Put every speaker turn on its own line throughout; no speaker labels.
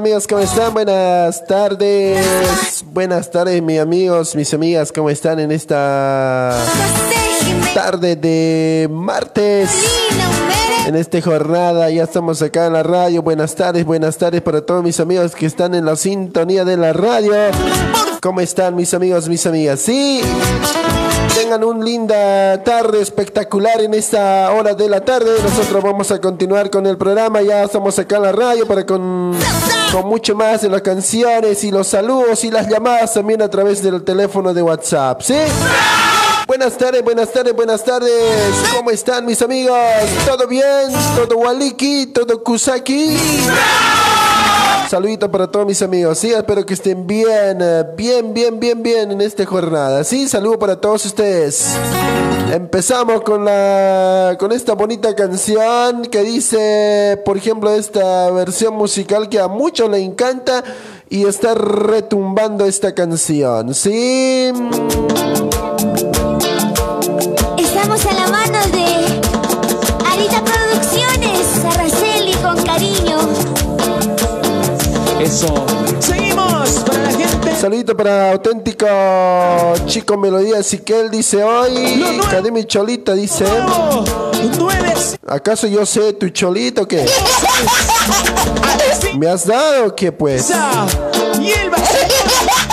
Hola, ¿qué tal amigos? ¿Cómo están? Buenas tardes. Buenas tardes, mis amigos, mis amigas, ¿cómo están en esta tarde de martes? En esta jornada ya estamos acá en la radio. Buenas tardes, buenas tardes para todos mis amigos que están en la sintonía de la radio. ¿Cómo están mis amigos, mis amigas? Sí. Tengan una linda tarde espectacular en esta hora de la tarde. Nosotros vamos a continuar con el programa. Ya estamos acá en la radio para con, con mucho más de las canciones y los saludos y las llamadas también a través del teléfono de WhatsApp. ¿Sí? Buenas tardes, buenas tardes, buenas tardes. ¿Cómo están mis amigos? ¿Todo bien? ¿Todo waliki? ¿Todo kusaki? Saludito para todos mis amigos. Sí, espero que estén bien, eh, bien, bien, bien, bien en esta jornada. Sí, saludo para todos ustedes. Empezamos con la con esta bonita canción que dice, por ejemplo, esta versión musical que a muchos le encanta y está retumbando esta canción. Sí.
Eso. Seguimos para la gente.
Saludito para auténtico chico melodía Siquel dice hoy. Mi cholita dice.
Oh, nueve.
¿Acaso yo sé tu cholito qué? ¿Me has dado qué pues?
Y el.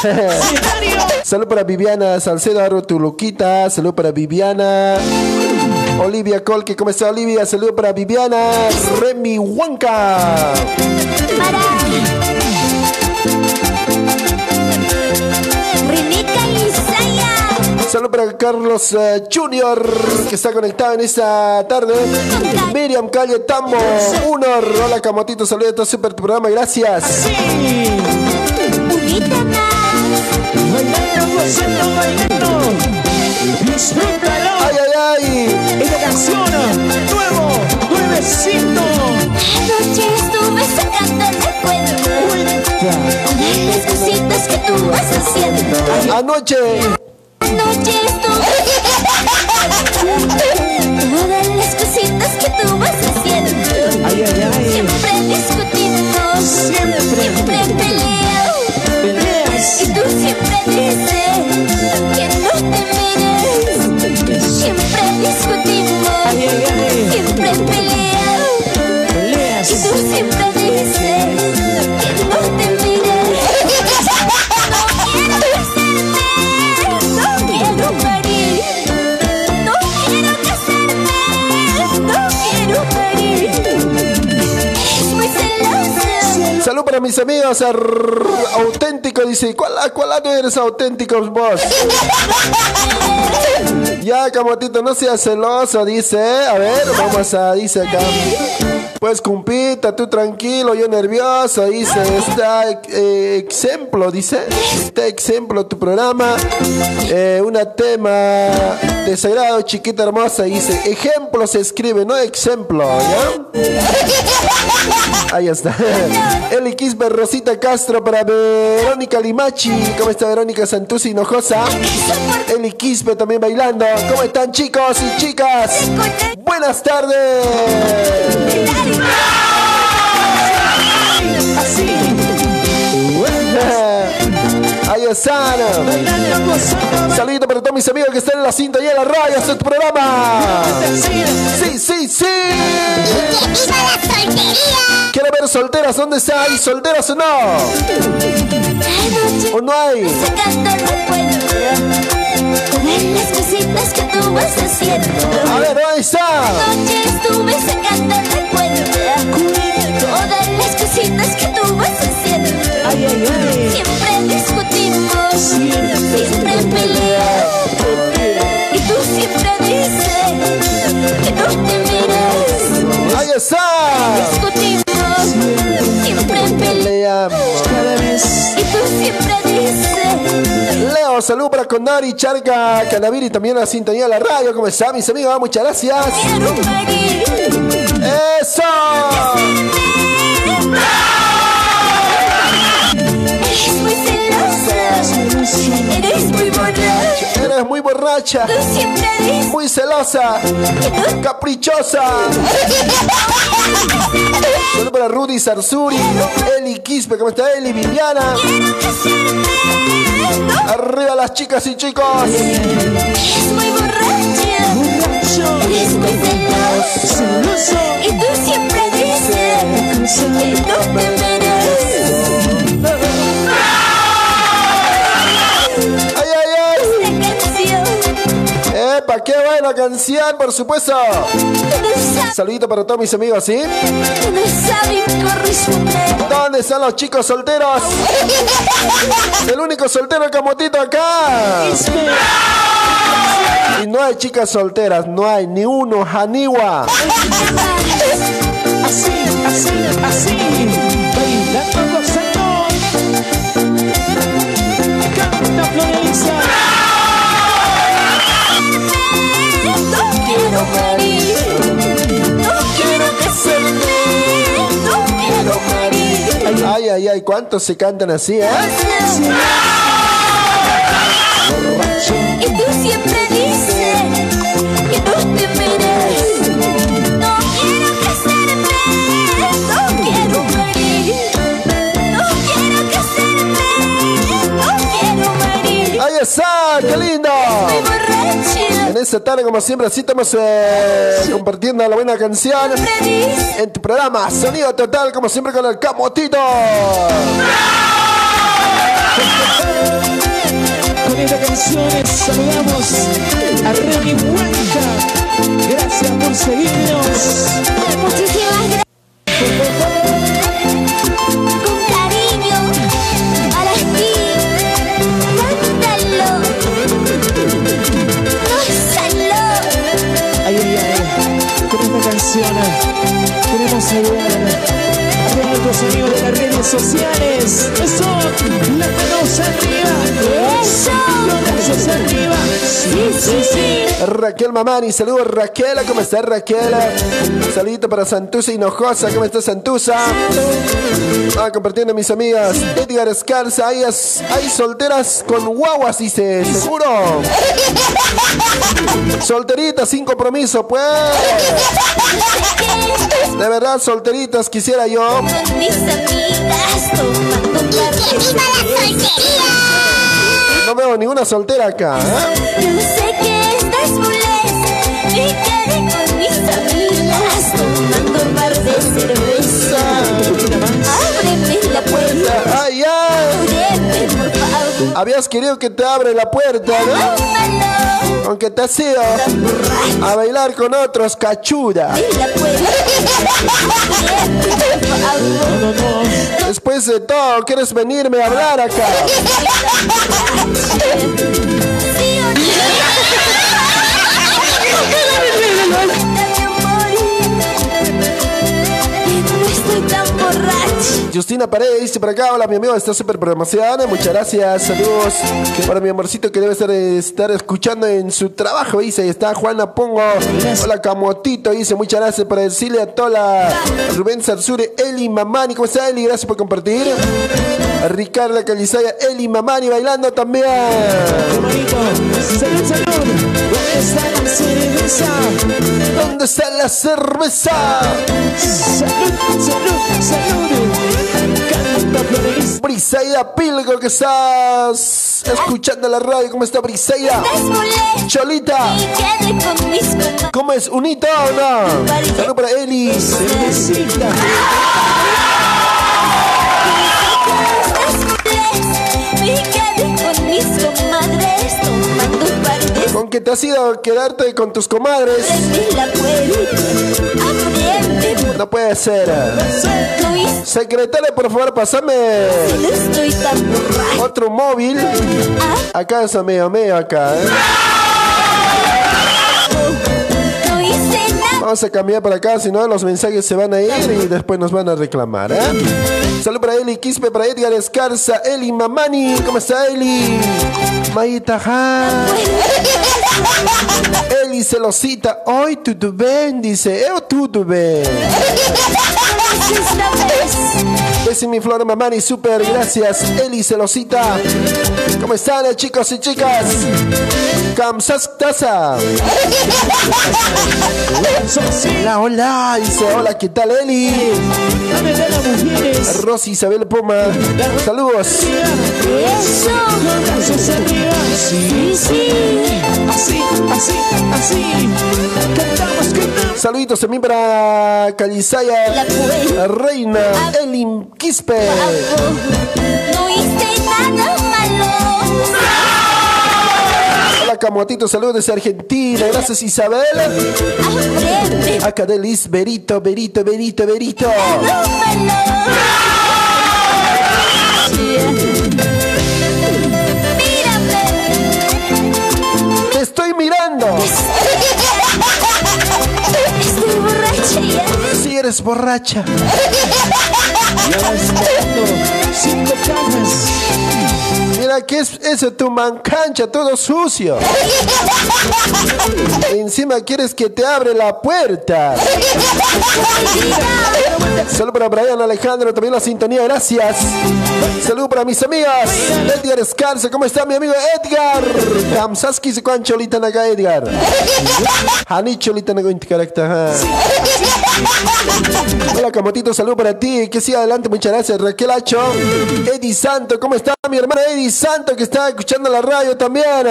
Salud para Viviana Salcedo Aro Tuluquita. Salud para Viviana. Olivia Colque, ¿cómo está Olivia? Salud para Viviana. Remy Huanca.
Para Rebeca Isaya.
Salud para Carlos eh, Junior, que está conectado en esta tarde. Miriam Calle Tambo. Unor. Hola Camotito, saludos a todo super tu programa, gracias.
Sí.
Ay, ay, ay.
Esta canción, nuevo, nuevecito.
Anoche estuve sacando el recuerdo las cositas que tú vas haciendo.
Anoche.
Anoche estuve todas las cositas
Salud para mis amigos. ar- auténtico, dice. ¿Cuál, ¿Cuál año eres auténtico vos? Ya, Camotito, no seas celoso, dice. A ver, vamos a, dice acá. Pues, cumpita, tú tranquilo, yo nervioso, dice. Está eh, ejemplo, dice. Está ejemplo tu programa. Eh, una tema de sagrado, chiquita hermosa, dice. Ejemplo se escribe, no ejemplo, ¿ya? Ahí está. Eli Quispe, Rosita Castro para Verónica Limachi. ¿Cómo está Verónica Santusi Hinojosa? Eli Quispe también bailando. ¿Cómo están chicos y chicas? Buenas tardes. Están.
Gozando,
Saludito para todos mis amigos que están en la cinta y en la radio. Este es tu programa. Sí, sí, sí. Quiero ver solteras. ¿Dónde está? ¿Hay solteras o no? ¿O no hay? A ver, ¿dónde está?
Siempre Siempre peleamos Y tú siempre dices Que no te mires
Ahí está.
Discutimos Siempre peleamos
Leamos.
Cada vez.
Y tú siempre dices
Leo, salud para Condori, Charca, Canaviri, también a la sintonía de la radio. ¿Cómo están, mis amigos? Muchas gracias.
Quiero parir
¡Eso!
Eres Eres muy borracha
Eres muy borracha,
Tú siempre dices
muy celosa, caprichosa. Saludos para Rudy Sarsuri, Eli Quispe, ¿cómo está Eli? Viviana. Arriba las chicas y chicos.
Es muy borracha.
Borracho.
Eres muy celoso.
Celoso.
Y tú siempre dices que no te mereces.
¡Qué buena canción, por supuesto! Saludito para todos mis amigos, ¿sí? ¿Dónde están los chicos solteros? El único soltero camotito acá. Y no hay chicas solteras, no hay ni uno, Haniwa.
Así, así, así.
Quiero morir. No quiero casarme. No quiero morir.
Ay, ay, ay, ¿cuántos se cantan así, eh?
Y tú siempre dices que no te mereces. No quiero casarme, no quiero morir. No quiero casarme, no quiero morir.
¡Ahí está! ¡Qué lindo! En esta tarde, como siempre, así estamos eh, compartiendo la buena canción en tu programa Sonido Total, como siempre con el camotito.
Con esta canción saludamos a Remy Huanca. Gracias por seguirnos.
muchísimas gracias.
Canción queremos saludar a todos nuestros amigos de las redes sociales. Eso, las manos arriba.
Eso.
Los brazos arriba. Sí, sí, sí.
Raquel Mamani, saludos Raquel, ¿cómo estás Raquel? Saludito para Santusa Hinojosa, ¿cómo estás Santusa? Ah, compartiendo mis amigas. Edgar Escarza, hay, hay solteras con guaguas, dice, seguro. Solteritas sin compromiso, pues. De verdad, solteritas quisiera yo.
Con mis amigas tomando un par de cerveza.
No veo ninguna soltera acá. ¿eh?
Yo sé que estás molesta. Me quedé con mis amigas tomando un par de cerveza. Ábreme la puerta.
Ay, ay.
Ábreme, por favor.
Habías querido que te abre la puerta, ¿no? Te has ido a bailar con otros cachuda. Después de todo, ¿quieres venirme a hablar acá? Justina Paredes dice por acá, hola mi amigo, está súper programación, muchas gracias, saludos para mi amorcito que debe estar, estar escuchando en su trabajo, dice, ahí está Juana Pongo, hola Camotito, dice, muchas gracias por decirle a toda Rubén Sarsure, Eli Mamani, ¿cómo está Eli? Gracias por compartir. Ricardo Calizaya, Eli Mamani bailando también.
Salud, salud. ¿Dónde está la cerveza?
¿Dónde está la cerveza?
Salud, salud, salud.
Briseida Pilgo, que estás escuchando la radio, ¿cómo está Briseida? Cholita. ¿Cómo es? ¿Unito o no? Salud para Eli.
Con
que te has ido a quedarte con tus comadres. No puede ser. Secretaria, por favor, pasame otro móvil.
Ah,
Acá es medio medio acá, ¿eh? Vamos a cambiar para acá, si no los mensajes se van a ir y después nos van a reclamar, ¿eh? Salud para Eli Quispe, para Edgar Escarza, Eli Mamani, ¿cómo está Eli? Maita ja. Eli celosita, hoy tudo bem, dice, eu tudo bem.
Esta vez.
Ese es mi flor Mamani, super, gracias. Eli celosita. ¿Cómo están eh, chicos y chicas? Kamsas Taza. Hola, hola. Dice, hola, ¿qué tal, Eli?
Dame de las mujeres.
Rosy Isabel Poma. Saludos.
Eso.
Arriba. Sí, sí. Así, así, así. Cantamos.
Saluditos también para Calizaya. Reina, Elim Quispe.
No hice nada malo.
Hola, Camotito, saludos desde Argentina. Gracias, Isabel. Acá de Liz, Berito, Berito, Berito, Berito. Te estoy mirando. Si eres borracha.
Cinco cajas.
Mira, ¿qué es eso? Tu mancancha, todo sucio. Encima quieres que te abre la puerta. Saludos para Brian Alejandro, también la sintonía, gracias. Saludos para mis amigas. Edgar Escarza, ¿cómo está mi amigo Edgar? Kamsaski se cuan cholita naga Edgar. Hani cholita naga. Hola Camotito, salud para ti. Que siga adelante, muchas gracias. Raquel Hacho, Eddie Santo, ¿cómo está mi hermana Eddie Santo que está escuchando la radio también?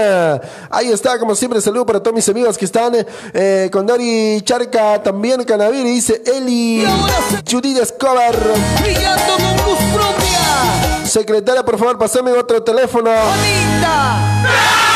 Ahí está, como siempre, salud para todos mis amigos que están eh, con Dori Charca, también Canaviri, dice Eli, Judith
Brillando con luz propia.
Secretaria, por favor, pasame otro teléfono.
Bonita.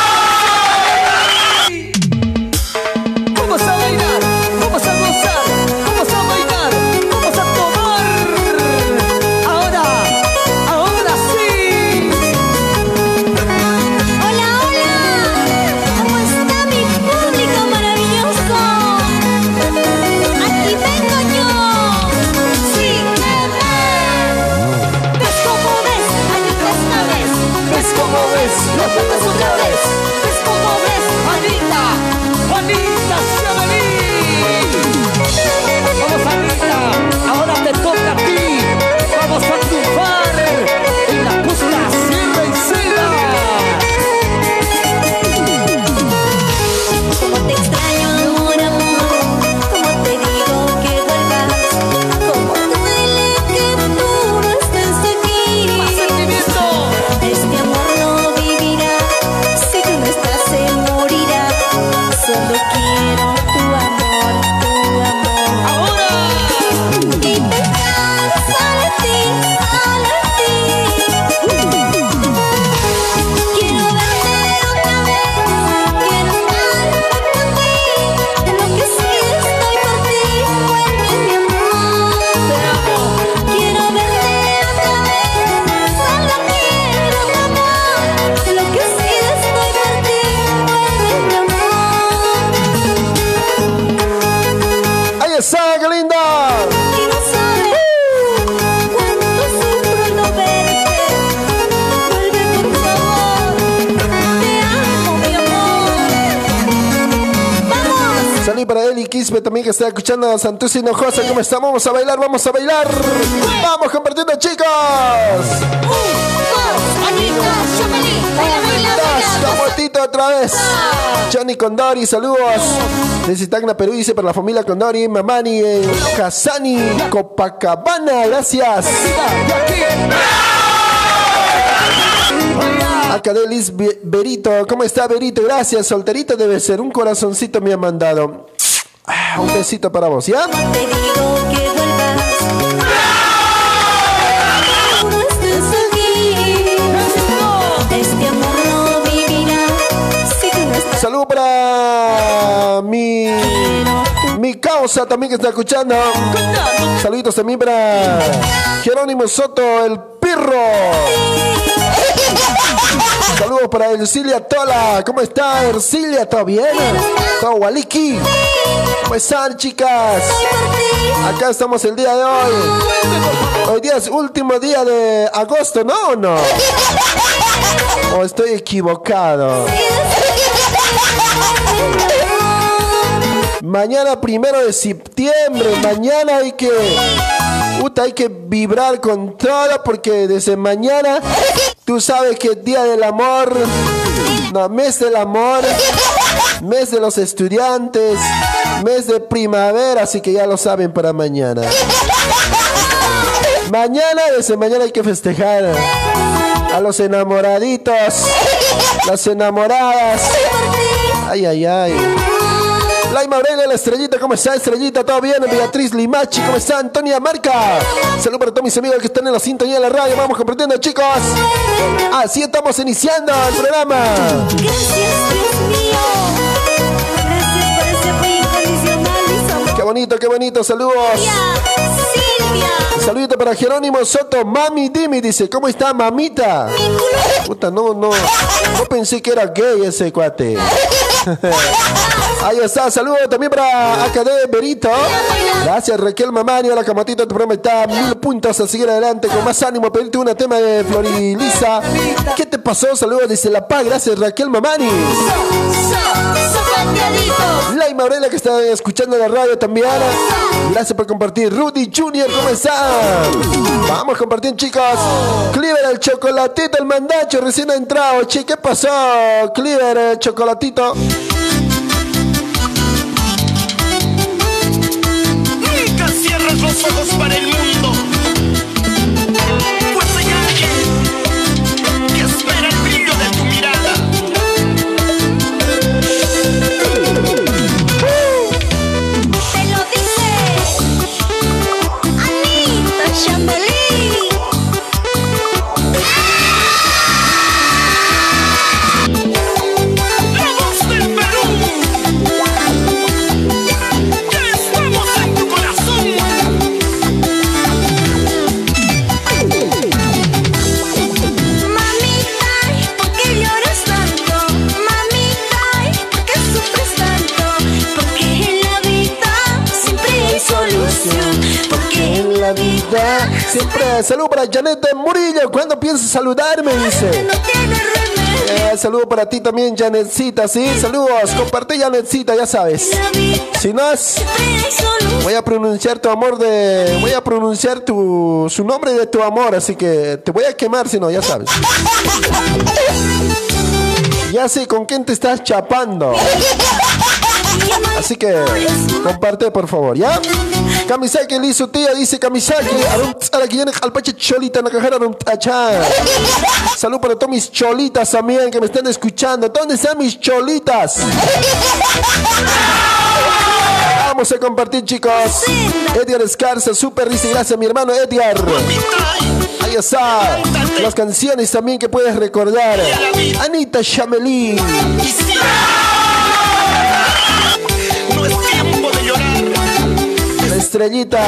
También que está escuchando a Santos Hinojosa. ¿Cómo estamos? Vamos a bailar, vamos a bailar. Vamos compartiendo, chicos.
Dos, baila.
Camotito otra vez. Johnny Condori, saludos. Desde Tacna, Perú, dice para la familia Condori, Mamani, en Casani, Copacabana. Gracias. Acá de Liz Be- Berito. ¿Cómo está, Berito? Gracias. Solterito debe ser. Un corazoncito me ha mandado. Ah, Un besito para vos, ¿ya?
Te digo que. Este.
Saludo para mi, mi causa también que está escuchando. Saluditos también para Jerónimo Soto, el pirro. Para Ercilia Tola. ¿Cómo está Ercilia? ¿Todo bien? ¿Todo waliki? ¿Cómo están, chicas?
por ti.
Acá estamos el día de hoy. Hoy día es último día de agosto, ¿no o no? ¿O estoy equivocado? Mañana primero de septiembre, mañana hay que, puta, hay que vibrar con todo porque desde mañana tú sabes que es día del amor, no, mes del amor, mes de los estudiantes, Mes de primavera, así que ya lo saben para mañana. Mañana, desde mañana hay que festejar a los enamoraditos, las enamoradas. Ay, ay, ay. Laima Aurelia, la estrellita, ¿cómo está? Estrellita, ¿todo bien? Beatriz Limachi, ¿cómo está? Antonia Marca. Saludos para todos mis amigos que están en la sintonía de la radio. Vamos compartiendo, chicos. Así estamos iniciando el programa.
Gracias, Dios mío. Gracias por ese apoyo incondicional y su
Qué bonito, qué bonito. Saludos.
Silvia.
Saludito para Jerónimo Soto. Mami, dime, dice, ¿cómo está, mamita? Puta, no, no. No pensé que era gay ese cuate. Ahí está, saludos también para AKD Berito. Gracias Raquel Mamani, hola Camatito, tu programa está mil puntos a seguir adelante con más ánimo. Pedirte una tema de Florilisa. ¿Qué te pasó? Saludos desde La Paz, gracias Raquel Mamani. Laima Aurelia que está escuchando la radio también. Gracias por compartir. Rudy Junior, ¿cómo están? Vamos a compartir, chicos. Cleaver, el chocolatito, el mandacho, recién ha entrado. Che, ¿qué pasó? Cleaver, el chocolatito.
Siempre
saludo para Janet Murillo. ¿Cuándo piensas saludarme? Dice. Eh, saludo para ti también, Janetcita, ¿sí? Saludos. Comparte, Janetcita, ya sabes. Si no es... Voy a pronunciar tu amor de. Voy a pronunciar tu su nombre de tu amor, así que te voy a quemar si no, ya sabes. Ya sé con quién te estás chapando. Así que comparte por favor, ¿ya? Kamisaki le hizo tía, dice Kamisaki. Cholita. Salud para todas mis cholitas también que me están escuchando. ¿Dónde están mis cholitas? Vamos a compartir, chicos. Edgar Escarza, super risa. Gracias, mi hermano Edgar. Ahí está. Las canciones también que puedes recordar. Anita Chamelí. Estrellita.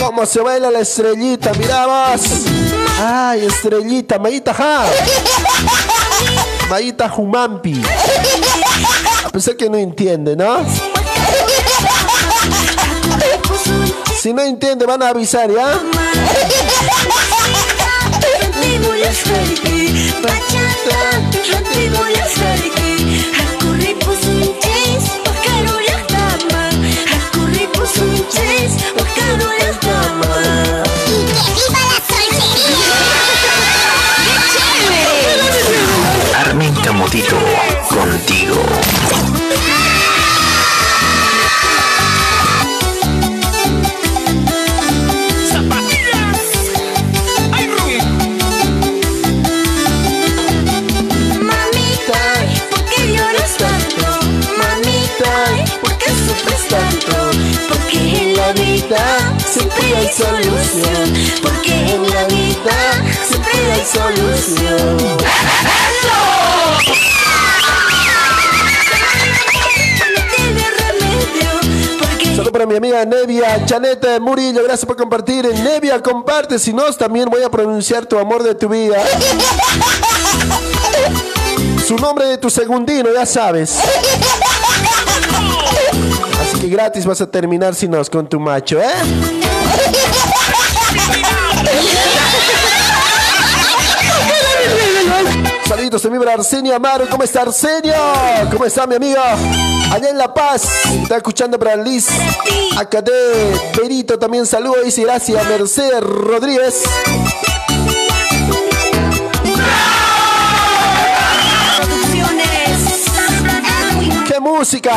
¿Cómo se baila la estrellita? Mira vos. Ay, estrellita. Mayita, ja. Mayita Humampi. A pesar que no entiende, ¿no? Si no entiende, van a avisar, ¿ya? Nevia Chaneta Murillo. Gracias por compartir. Nevia, comparte. Si no, también voy a pronunciar tu amor de tu vida. Su nombre de tu segundino, ya sabes. Así que gratis vas a terminar si no con tu macho, ¿eh? Saluditos también para Arsenio Amaro. ¿Cómo está Arsenio? ¿Cómo está mi amigo? Allá en La Paz. Está escuchando para Liz. Acá de Perito también saludo. Dice gracias Mercedes Rodríguez. ¡Qué música!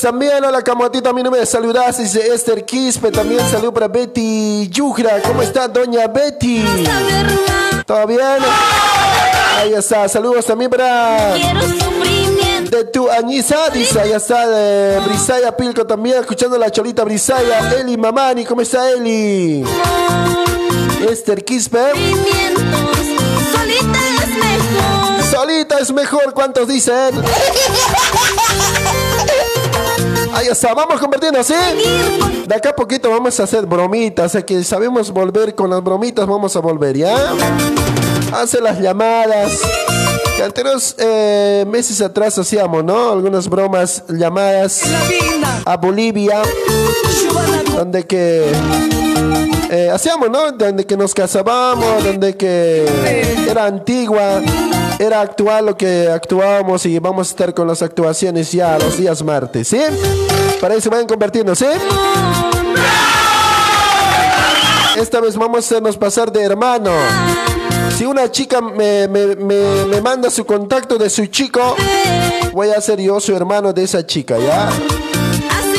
También. Hola, Camotito, a mí no me saludas. Dice Esther Quispe. También salud para Betty Yugra. ¿Cómo está, doña Betty? ¿Todo bien? Ahí está. Saludos también para
Quiero sufrimiento.
de tu Añiza. Dice, ahí está de Brisaya Pilco también. Escuchando la cholita Brisaya. Eli Mamani. ¿Cómo está Eli? Esther Quispe.
Solita es mejor.
Solita es mejor. ¿Cuántos dicen? Ahí está, vamos convirtiendo, ¿sí? De acá a poquito vamos a hacer bromitas, sea que sabemos volver con las bromitas, vamos a volver, ¿ya? Hace las llamadas. Que anteriores eh, meses atrás hacíamos, ¿no? Algunas bromas, llamadas a Bolivia, donde que eh, hacíamos, ¿no? Donde que nos casábamos, donde que era antigua, era actual lo que actuábamos y vamos a estar con las actuaciones ya los días martes, ¿sí? Para eso vayan convirtiendo, ¿sí? Esta vez vamos a hacernos pasar de hermano. Si una chica me, me- me- me manda su contacto de su chico, voy a ser yo su hermano de esa chica, ¿ya?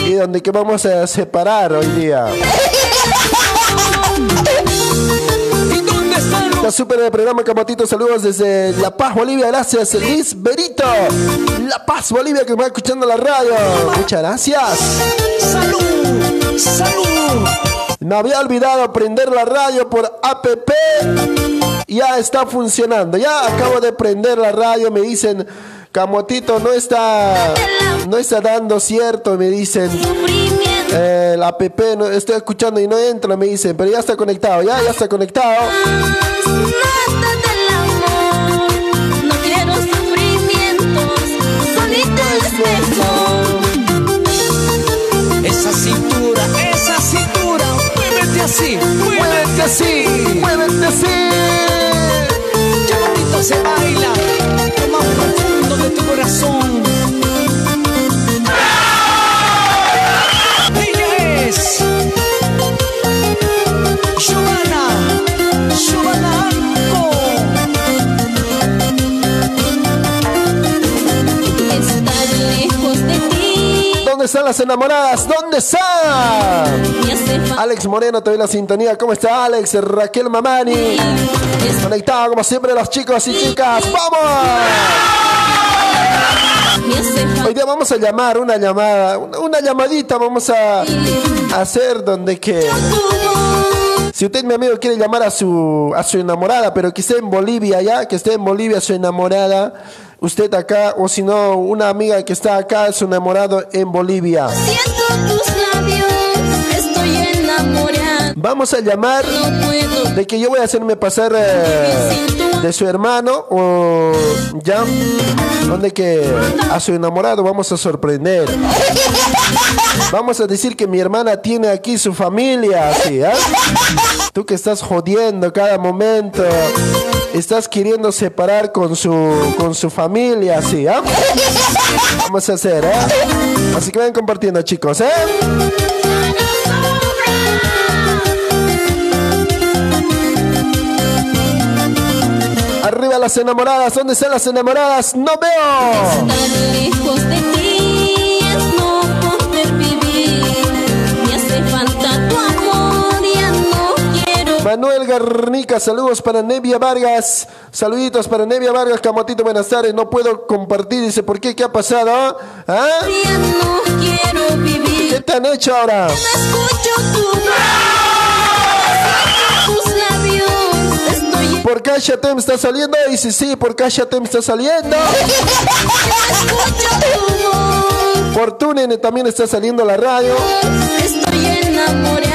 Y donde que vamos a separar hoy día. La super del programa Camotito, saludos desde La Paz, Bolivia. Gracias, Liz Berito. La Paz, Bolivia, que me va escuchando la radio. Muchas gracias.
¡Salud! ¡Salud!
Me había olvidado prender la radio por APP. Ya está funcionando. Ya acabo de prender la radio. Me dicen, Camotito no está, no está dando cierto. Me dicen,
Sufrimiento.
eh, la app no, estoy escuchando y no entra. Me dicen, pero ya está conectado. Ya, ya está conectado.
Nada del amor. No quiero sufrimientos. Solita es mejor.
Esa cintura, esa cintura, muévete así, muévete así.
Muévete así.
Bonito se baila, lo más profundo de tu corazón.
Están las enamoradas? ¿Dónde están? Alex Moreno, te doy la sintonía. ¿Cómo está Alex? Raquel Mamani. Conectado como siempre los chicos y chicas. ¡Vamos! Hoy día vamos a llamar, una llamada, una, una llamadita vamos a hacer donde que... Si usted, mi amigo, quiere llamar a su, a su enamorada, pero que esté en Bolivia ya, que esté en Bolivia su enamorada, usted acá, o si no, una amiga que está acá, su enamorado en Bolivia.
Siento tus labios. Estoy enamorada.
Vamos a llamar
No puedo.
de que yo voy a hacerme pasar eh, de su hermano o ya, donde que a su enamorado vamos a sorprender. Vamos a decir que mi hermana tiene aquí su familia, así, ¿ah? Tú que estás jodiendo cada momento, estás queriendo separar con su, con su familia, así, ¿ah? Vamos a hacer, ¿eh? Así que vayan compartiendo, chicos, ¿eh? Arriba las enamoradas, ¿dónde están las enamoradas? ¡No veo!
Estar lejos de ti
Manuel Garnica, saludos para Nevia Vargas. Saluditos para Nevia Vargas, Camotito, buenas tardes. No puedo compartir, dice, ¿por qué? ¿Qué ha pasado? ¿Ah?
Ya no quiero vivir.
¿Qué te han hecho ahora?
No escucho tu voz. Tus labios. Estoy en
¿Por Tem está saliendo? Dice, sí, por Tem está saliendo.
escucho tu voz.
Por Tunen también está saliendo la radio.
Estoy enamorada.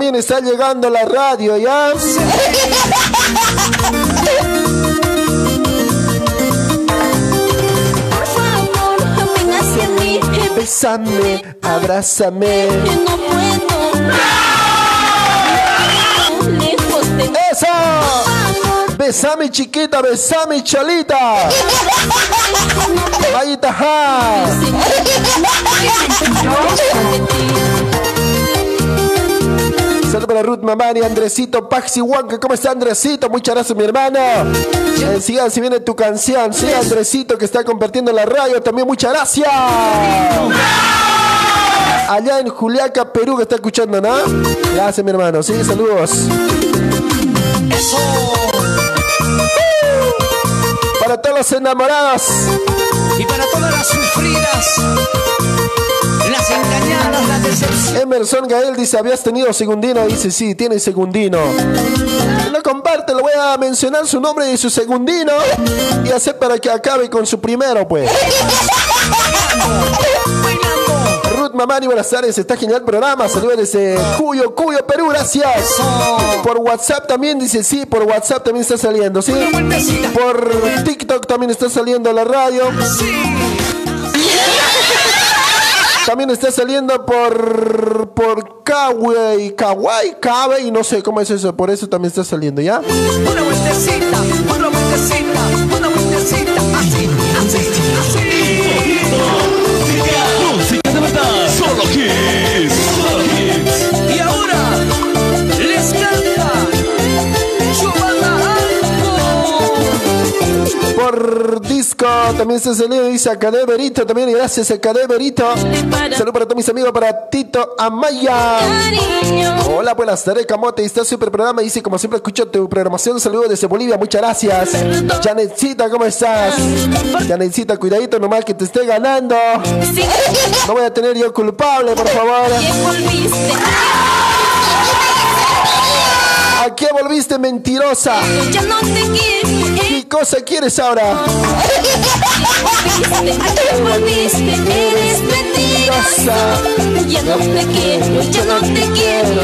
También está llegando la radio, ¿ya? Bésame, abrázame.
No puedo. Lejos de.
¡Eso! Besame chiquita, besame cholita. Mayita ja. Saludos para Ruth Mamani, Andresito, Paxi Huanca. ¿Cómo está Andresito? Muchas gracias, mi hermano. Eh, siga, si viene tu canción. Sí, Andresito que está compartiendo la radio. También muchas gracias. Allá en Juliaca, Perú, que está escuchando, ¿no? Gracias, mi hermano. Sí, saludos. Para todos los enamorados.
Y para todas las sufridas, las engañadas, las decepcionadas.
Emerson Gael dice, ¿habías tenido segundino? Dice, sí, tiene segundino. Lo comparte, lo voy a mencionar su nombre y su segundino y hacer para que acabe con su primero, pues. Ruth Mamani, buenas tardes, está genial el programa. Saludos desde Cuyo, Cuyo, Perú, gracias. Por WhatsApp también dice, sí, por WhatsApp también está saliendo, ¿sí? Por TikTok también está saliendo la radio. También está saliendo por por Kawaii, Kawaii, Kawaii, no sé cómo es eso, por eso también está saliendo, ¿ya?
Una vueltecita,
Disco también está saliendo, dice Cadeverito, también gracias a Cadeverito. Salud para todos mis amigos, para Tito Amaya. Hola, buenas tardes, Camote. Está súper programa. Dice, como siempre, escucho tu programación. Saludos desde Bolivia. Muchas gracias. Janetcita, ¿cómo estás? Janetcita, cuidadito nomás que te esté ganando. No voy a tener yo culpable, por favor. ¿A qué volviste mentirosa? ¿Qué cosa quieres ahora?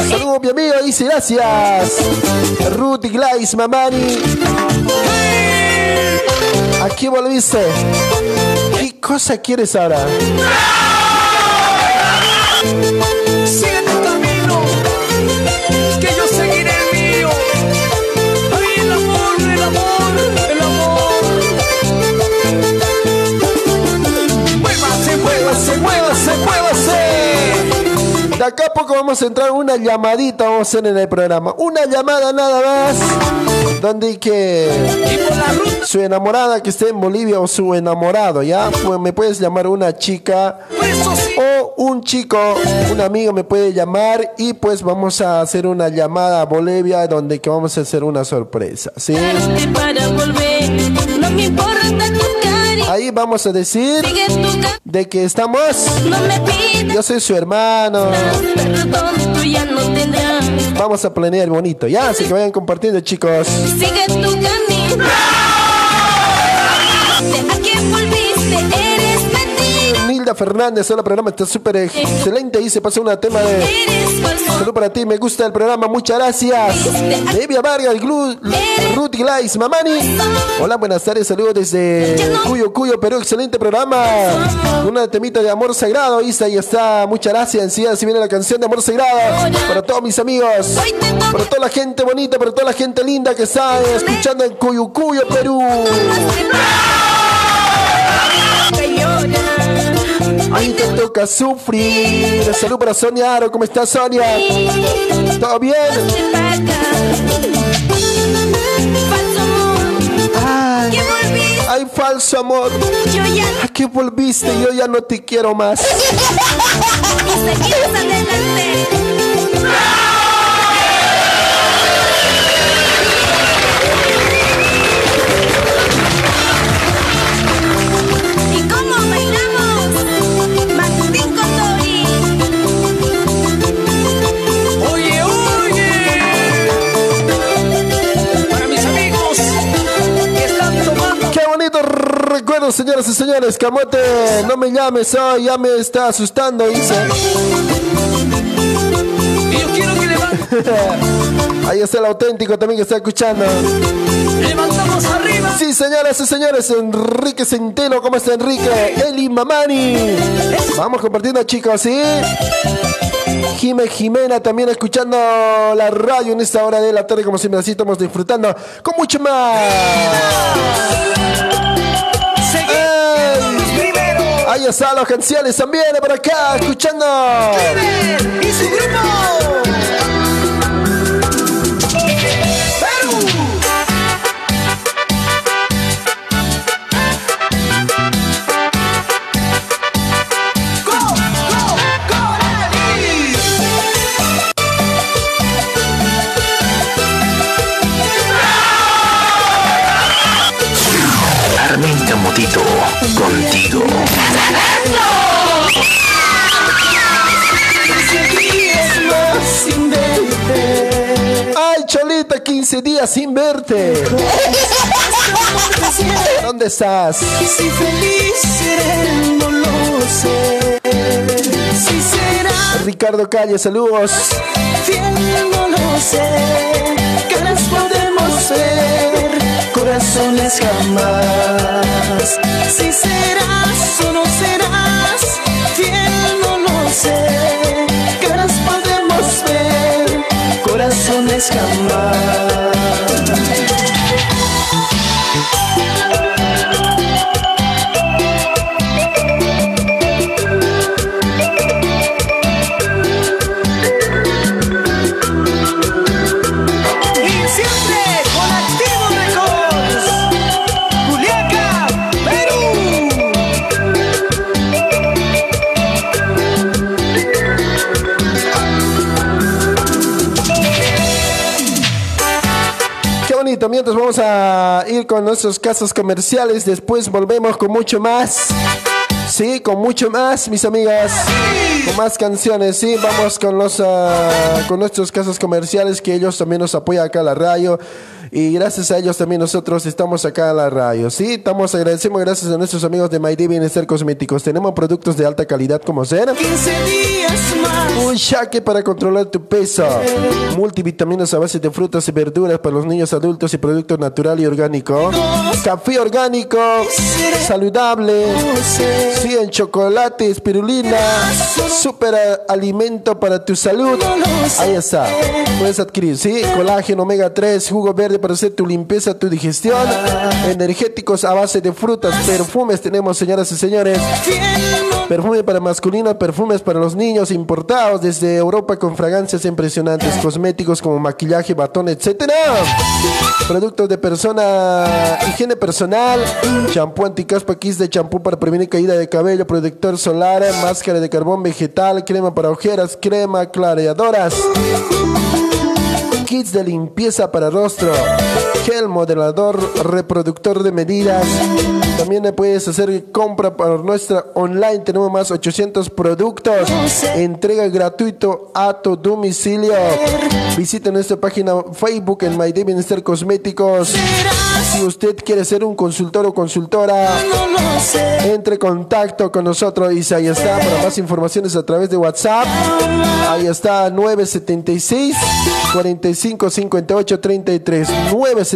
Saludos, mi amigo. Dice, gracias. Ruth y Gladys, Mamani. ¿A qué volviste? ¿Qué cosa quieres ahora? Acá poco vamos a entrar una llamadita, vamos a hacer en el programa. Una llamada nada más. Donde que su enamorada que esté en Bolivia o su enamorado, ¿ya? Pues me puedes llamar una chica o un chico, un amigo me puede llamar y pues vamos a hacer una llamada a Bolivia donde que vamos a hacer una sorpresa, ¿sí?
Para volver, no me importa.
Ahí vamos a decir de que estamos, yo soy su hermano, vamos a planear bonito, ¿ya? Así que vayan compartiendo chicos.
Sigue tu camino. ¿A quién volviste? Eres.
Nilda Fernández, hola programa, está súper excelente y se pasó una tema de... Salud para ti, me gusta el programa, muchas gracias. Evia Vargas, Ruth Glais, Mamani. Hola, buenas tardes, saludos desde Cuyo, Cuyo, Perú, excelente programa. Una temita de amor sagrado, Isa, y está, muchas gracias. Enseguida si viene la canción de amor sagrado para todos mis amigos, para toda la gente bonita, para toda la gente linda que está escuchando en Cuyo, Cuyo, Perú. Ahí te toca sufrir. Salud para Sonia Aro, ¿cómo estás, Sonia? ¿Todo bien? Ay, ay, falso amor. ¿A qué volviste? Yo ya no te quiero más. recuerdo, señoras y señores. Camote, no me llames hoy, ya me está asustando, dice.
Y yo quiero que.
Ahí está el auténtico también que está escuchando.
Levantamos arriba.
Sí, señoras y señores, Enrique Centeno, ¿cómo está Enrique? Eli Mamani. Vamos compartiendo, chicos, ¿sí? Jime Jimena también escuchando la radio en esta hora de la tarde, como siempre así estamos disfrutando con mucho más. Ahí están los canciones también por acá, escuchando.
Y su grupo.
Contigo.
Ay, Cholita, 15 días sin verte. ¿Dónde estás?
Si feliz seré, no lo sé. Si será
Ricardo Calle, saludos.
fiel, no lo sé. Caras podemos ver, corazones jamás. Si serás o no serás, fiel, no lo sé. Caras podemos ver, corazones jamás.
A ir con nuestros casos comerciales, después volvemos con mucho más. Sí, con mucho más, mis amigas. Con más canciones, sí. Vamos con los ah, con nuestros casos comerciales que ellos también nos apoyan acá a la radio. Y gracias a ellos también nosotros estamos acá en la radio. Sí, estamos agradecemos gracias a nuestros amigos de My Day Bienestar Cosméticos. Tenemos productos de alta calidad como ser.
15 días más.
Un shaque para controlar tu peso. Multivitaminas a base de frutas y verduras para los niños adultos y producto natural y orgánico. Café orgánico, saludable. Sí, en chocolate, espirulina. Super alimento para tu salud. Ahí está. Puedes adquirir, sí. Colágeno, omega 3, jugo verde para hacer tu limpieza, tu digestión. Energéticos a base de frutas. Perfumes tenemos, señoras y señores. Perfume para masculino, perfumes para los niños importados desde Europa con fragancias impresionantes, cosméticos como maquillaje, batón, etcétera. Productos de persona, higiene personal, champú anticaspa, kits de champú para prevenir caída de cabello, protector solar, máscara de carbón vegetal, crema para ojeras, crema clareadoras kits de limpieza para rostro, gel modelador, reproductor de medidas. También le puedes hacer compra para nuestra online. Tenemos más 800 productos. Entrega gratuito a tu domicilio. Visita nuestra página Facebook en My Bienestar Cosméticos. Si usted quiere ser un consultor o consultora, entre en contacto con nosotros y ahí está. Para más informaciones a través de WhatsApp. Ahí está 976 45 58 33 976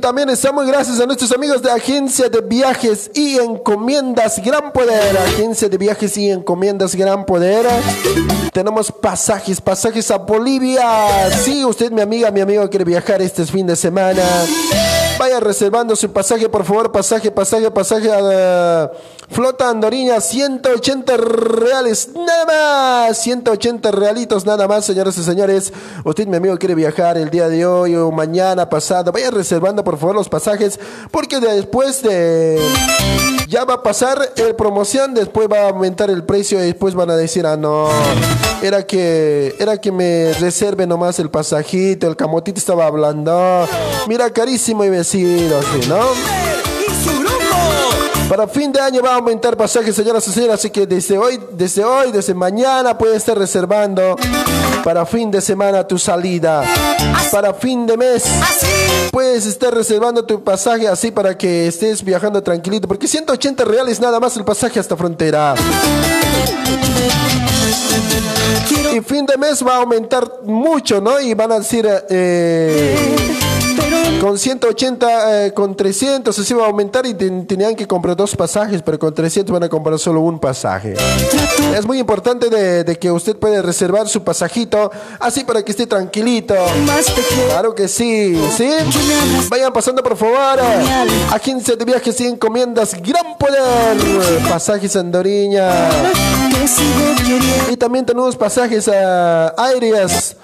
También estamos gracias a nuestros amigos de Agencia de Viajes y Encomiendas Gran Poder. Agencia de Viajes y Encomiendas Gran Poder. Tenemos pasajes, pasajes a Bolivia. Si usted, mi amiga, mi amigo, quiere viajar este fin de semana, vaya reservando su pasaje, por favor. Pasaje, pasaje, pasaje a Flota Andoriña, 180 reales, nada más. 180 realitos, nada más, señoras y señores. Usted, mi amigo, quiere viajar el día de hoy o mañana, pasado. Vaya reservando, por favor, los pasajes, porque después de. Ya va a pasar el promoción, después va a aumentar el precio y después van a decir, ah, no, era que, era que me reserve nomás el pasajito, el camotito estaba hablando. Mira, carísimo y vestido, Para fin de año va a aumentar pasajes, señoras y señores, así que desde hoy, desde hoy, desde mañana puede estar reservando Para fin de semana tu salida. Para fin de mes. Puedes estar reservando tu pasaje así para que estés viajando tranquilito. Porque 180 reales nada más el pasaje hasta frontera. Y fin de mes va a aumentar mucho, ¿no? Y van a decir, eh, con 180, eh, con 300, así va a aumentar y ten- tenían que comprar dos pasajes, pero con 300 van a comprar solo un pasaje. Es muy importante de, de que usted puede reservar su pasajito, así para que esté tranquilito. Claro que sí, ¿sí? Vayan pasando por favor. Agencia de viajes y encomiendas, gran poder. Pasajes Andoriña. Y también tenemos pasajes a aéreas.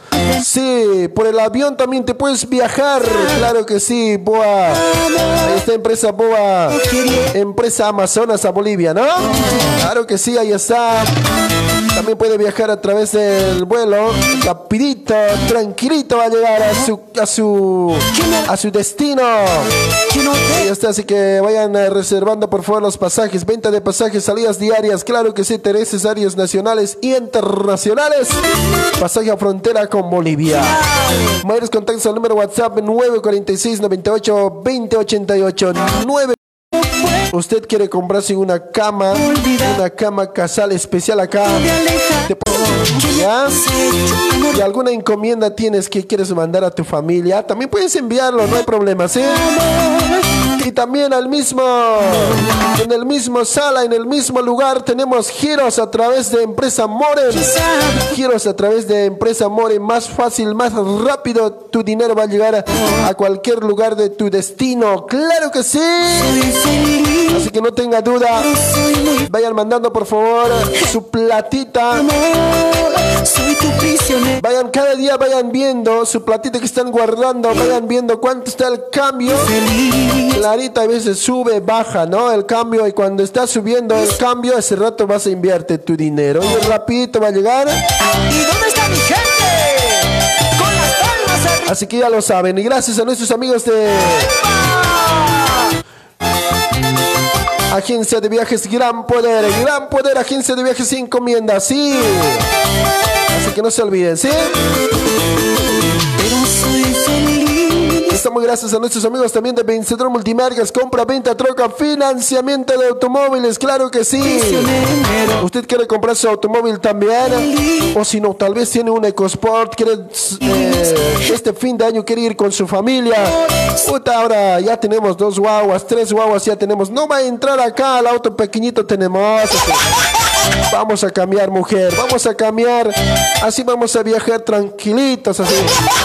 Sí, por el avión también te puedes viajar. Claro que sí, Boa. Ahí está empresa Boa. Empresa Amazonas a Bolivia, ¿no? Claro que sí, ahí está. También puede viajar a través del vuelo. Rapidito, tranquilito va a llegar a su a su a su destino. Ahí está, así que vayan eh, reservando por favor los pasajes. Venta de pasajes, salidas diarias. Claro que sí, intereses áreas nacionales y internacionales. Pasaje a frontera con Bolivia. Mayores contactos al número WhatsApp 946 98 2088 9 Usted quiere comprarse una cama, una cama casal especial acá. Y alguna encomienda tienes que quieres mandar a tu familia, también puedes enviarlo, no hay problema, ¿sí? Y también al mismo, en el mismo sala, en el mismo lugar, tenemos giros a través de empresa Moren. Giros a través de empresa Moren, más fácil, más rápido, tu dinero va a llegar a, cualquier lugar de tu destino. Claro que sí. Así que no tenga duda. Vayan mandando por favor su platita. Vayan cada día, vayan viendo su platita que están guardando. Vayan viendo cuánto está el cambio. A veces sube, baja, ¿no? El cambio. Y cuando está subiendo el cambio, ese rato vas a invierte tu dinero. Y rapidito va a llegar.
¿Y dónde está mi gente? Con las palmas.
Así que ya lo saben. Y gracias a nuestros amigos de Agencia de Viajes Gran Poder. Gran Poder, Agencia de Viajes sin encomienda. Sí. Así que no se olviden, ¿sí? Estamos gracias a nuestros amigos también de Vencedor Multimarcas. Compra, venta, troca, financiamiento de automóviles. Claro que sí. ¿Usted quiere comprar su automóvil también? O si no, tal vez tiene un EcoSport. Quiere, eh, este fin de año quiere ir con su familia. Puta, ahora ya tenemos dos guaguas, tres guaguas ya tenemos. No va a entrar acá al auto pequeñito tenemos. Vamos a cambiar, mujer. Vamos a cambiar. Así vamos a viajar tranquilitos. Así.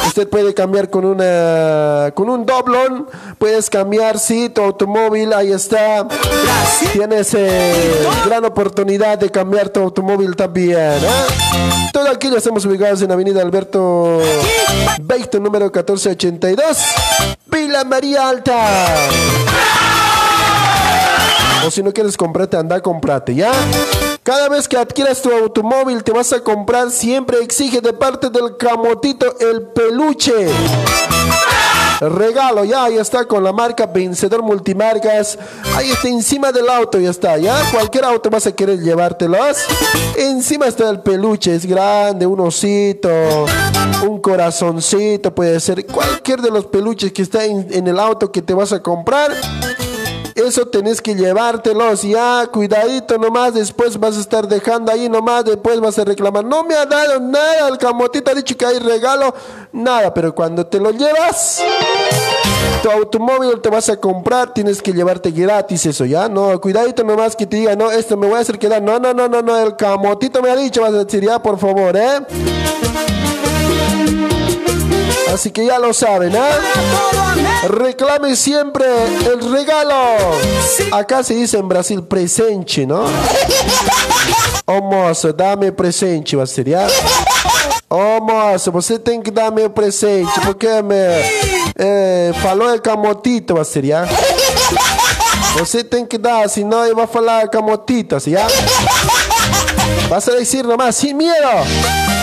Usted puede cambiar con una, con un doblón. Puedes cambiar, sí, tu automóvil. Ahí está. Tienes eh, gran oportunidad de cambiar tu automóvil también. ¿eh? Todo aquí ya estamos ubicados en Avenida Alberto Beito, número 1482. Vila María Alta. O si no quieres comprarte, anda, comprate, ¿ya? Cada vez que adquieras tu automóvil, te vas a comprar, siempre exige de parte del camotito el peluche. Regalo, ya, ahí está con la marca Vencedor Multimarcas. Ahí está encima del auto, ya está, ya. Cualquier auto vas a querer llevártelos. Encima está el peluche, es grande, un osito, un corazoncito, puede ser cualquier de los peluches que está en, en el auto que te vas a comprar. Eso tenés que llevártelos ya, cuidadito nomás, después vas a estar dejando ahí nomás, después vas a reclamar, no me ha dado nada, el camotito ha dicho que hay regalo, nada, pero cuando te lo llevas, tu automóvil te vas a comprar, tienes que llevarte gratis eso, ya, no, cuidadito nomás que te diga, no, esto me voy a hacer quedar, no, no, no, no, no, el camotito me ha dicho, vas a decir, ya, por favor, eh. Así que ya lo saben, ¿eh? Reclame siempre el regalo. Acá se dice en Brasil presente, ¿no? Ô moço, dá-me presente, vai ser? Ô moço, você tem que dar meu presente, porque me, é, falou é camotito, vai ser, já? Você tem que dar, senão eu vou falar camotito, assim, já? Vas a decir nomás, sin miedo.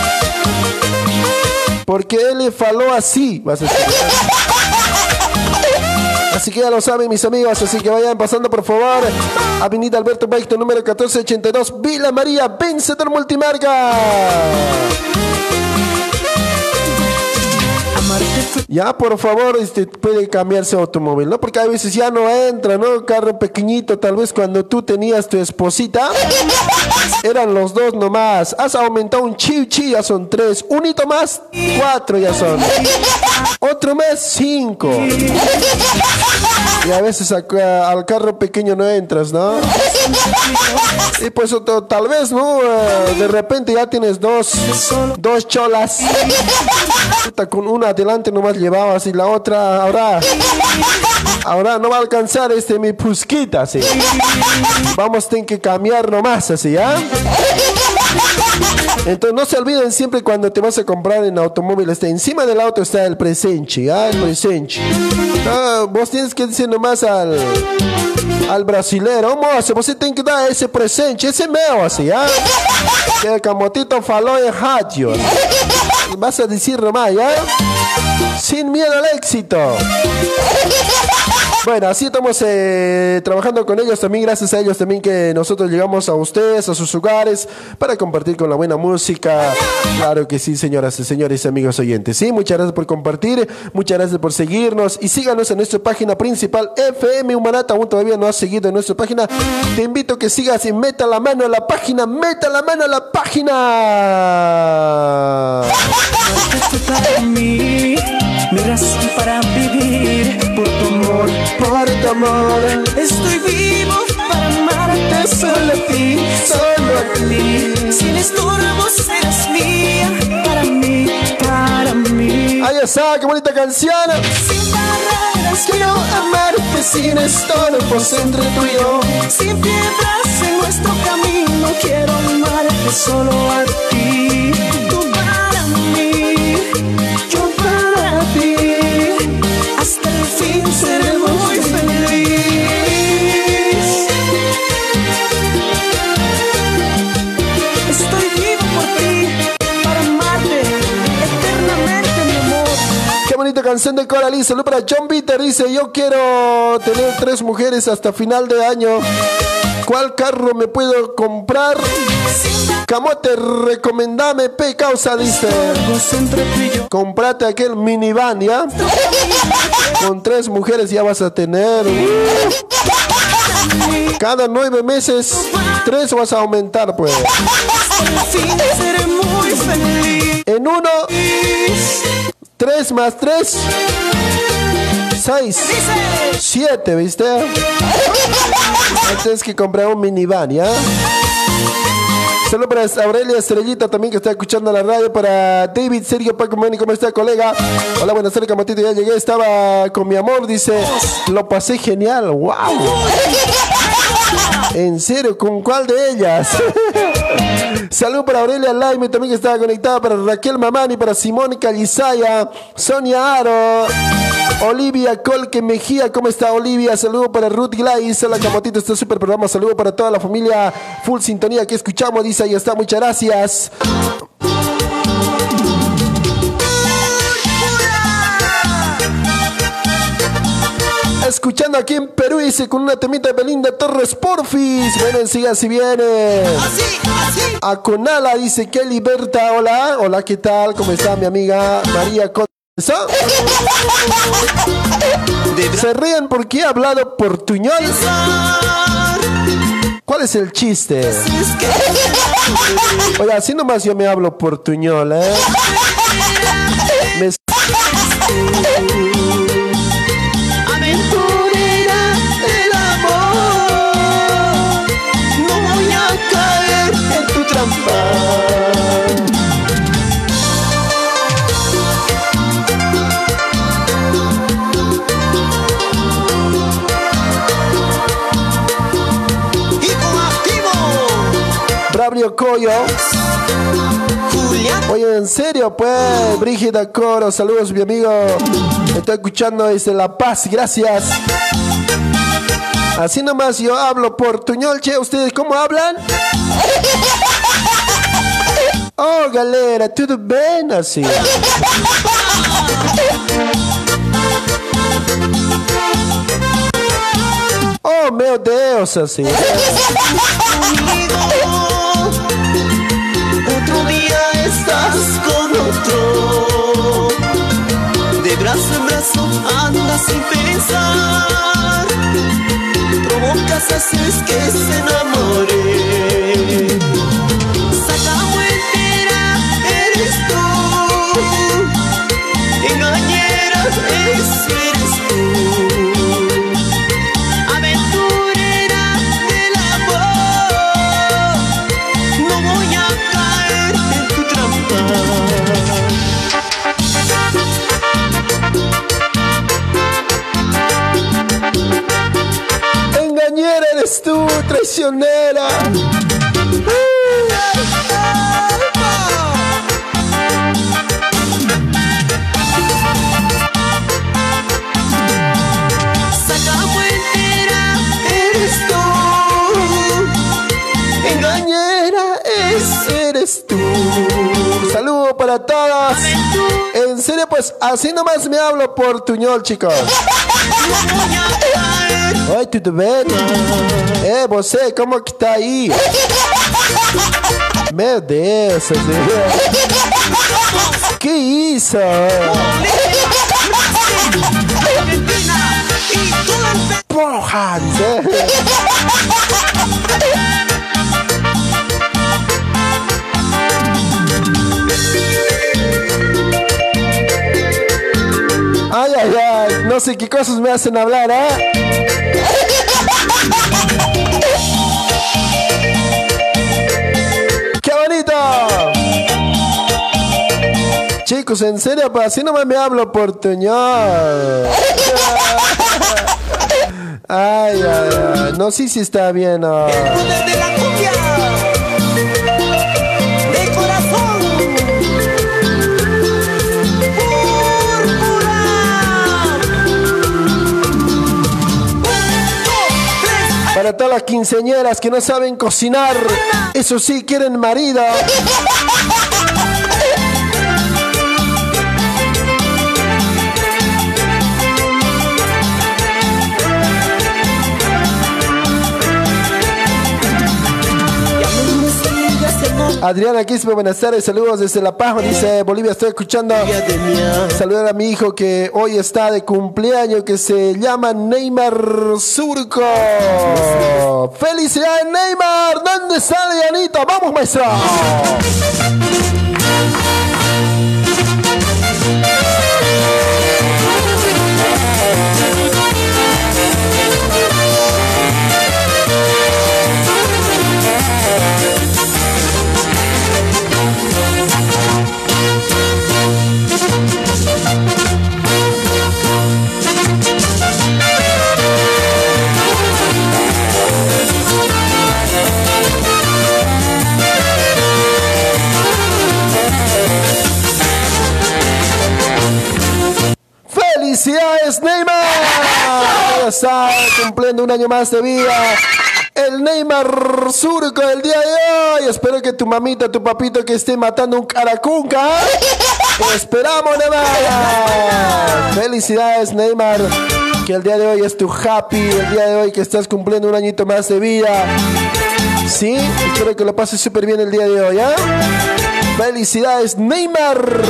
Porque él faló así. Así que ya lo saben mis amigos, así que vayan pasando por favor. Avenida Alberto Baito, número 1482, Vila María, vencedor multimarca. Ya, por favor, este, puede cambiarse automóvil, ¿no? Porque a veces ya no entra, ¿no? Carro pequeñito, tal vez cuando tú tenías tu esposita, eran los dos nomás. Has aumentado un chichi, ya son tres. Un hito más, cuatro ya son. Otro mes, cinco. Y a veces al carro pequeño no entras, ¿no? Y pues otro- tal vez, ¿no? Eh, de repente ya tienes dos, dos cholas. Con una adelante nomás llevabas y la otra ahora. Ahora no va a alcanzar este mi pusquita, así. Vamos a tener que cambiar nomás, así, ¿ya? Entonces no se olviden siempre cuando te vas a comprar en automóvil, está encima del auto está el presente, ¿ya? El presente. Ah, vos tienes que decir nomás al, al brasilero, moço, você tem que dar esse presente, esse é meu, assim, ¿ya? Que el camotito falou en radio. Vas a decir nomás, ¿ya? Sin miedo al éxito. Bueno, así estamos eh, trabajando con ellos también, gracias a ellos también que nosotros llegamos a ustedes, a sus hogares, para compartir con la buena música. Claro que sí, señoras y señores, amigos oyentes. Sí, muchas gracias por compartir, muchas gracias por seguirnos y síganos en nuestra página principal, FM Humanata. Aún todavía no has seguido en nuestra página. Te invito a que sigas y meta la mano a la página, meta la mano a la página.
Mi razón para vivir por tu amor.
Por tu amor,
Estoy vivo para amarte solo a ti, solo a ti. Sin estorbos eres mía, para mí, para mí.
ahí está, qué bonita canción.
Sin barreras quiero amarte sin estorbos entre tú y yo. Sin piedras en nuestro camino quiero amarte solo a ti.
Canción de. Salud para John Peter. Dice: Yo quiero tener tres mujeres hasta final de año. ¿Cuál carro me puedo comprar? Camote, recomendame P causa, dice. Comprate aquel minivan, ¿ya? Con tres mujeres ya vas a tener. Cada nueve meses, tres vas a aumentar, pues. En uno, tres más tres, seis.
Dice,
Siete, ¿viste? Tienes que comprar un minivan, ¿ya? Solo para Aurelia Estrellita también que está escuchando la radio. Para David Sergio Paco Mani, ¿cómo está, colega? Hola, buenas tardes, Camatito. Ya llegué, estaba con mi amor, dice. Lo pasé genial, wow. En serio, ¿con cuál de ellas? Salud para Aurelia Laime, también que estaba conectada. Para Raquel Mamani, para Simón Calizaya, Sonia Aro. Olivia Colque Mejía, ¿cómo está Olivia? Saludo para Ruth Glais, hola Camotito, este super programa. Saludo para toda la familia Full Sintonía que escuchamos, dice ahí está, muchas gracias. Escuchando aquí en Perú, dice con una temita de Belinda Torres Porfis. Ven, siga si viene.
Así, así.
Aconala dice que liberta. Hola, hola, ¿qué tal? ¿Cómo está mi amiga María Con- ¿Eso? Se ríen porque he hablado portuñol. ¿Cuál es el chiste? Oye, así nomás yo me hablo portuñol, ¿eh? Me- Coyo. Oye, en serio, pues, Brígida Coro, saludos, mi amigo. Estoy escuchando desde La Paz, gracias. Así nomás yo hablo portuñol, che, ¿ustedes cómo hablan? Oh, galera, tudo bem, assim? Oh, meu Deus, assim.
Sin pensar. Provocas haces que se. Eres tú,
traicionera.
Saca
todas. En serio, pues así nomás me hablo por tuñol, chicos. Oi, tudo bem? É, você, como que tá aí? Meu Deus, que isso? Porra, no sé qué cosas me hacen hablar, ¿eh? ¡Qué bonito! Chicos, en serio, pues así nomás me hablo portuñol. Ay, ay, ay. No sé si está bien. ¿no? Para todas las quinceañeras que no saben cocinar, eso sí, quieren marido. Adriana Quispe, buenas tardes, saludos desde La Paz, dice Bolivia, estoy escuchando. Saludar a mi hijo que hoy está de cumpleaños, que se llama Neymar Surco. ¡Felicidades, Neymar! ¿Dónde está Dianita? ¡Vamos, maestro! ¡Felicidades, Neymar! Está cumpliendo un año más de vida. El Neymar Surco del día de hoy. Espero que tu mamita, tu papito que esté matando un caracunca. Esperamos, Neymar. Felicidades, Neymar. Que el día de hoy es tu happy. El día de hoy que estás cumpliendo un añito más de vida. Sí, espero que lo pases súper bien el día de hoy, ¿ah? Felicidades, Neymar.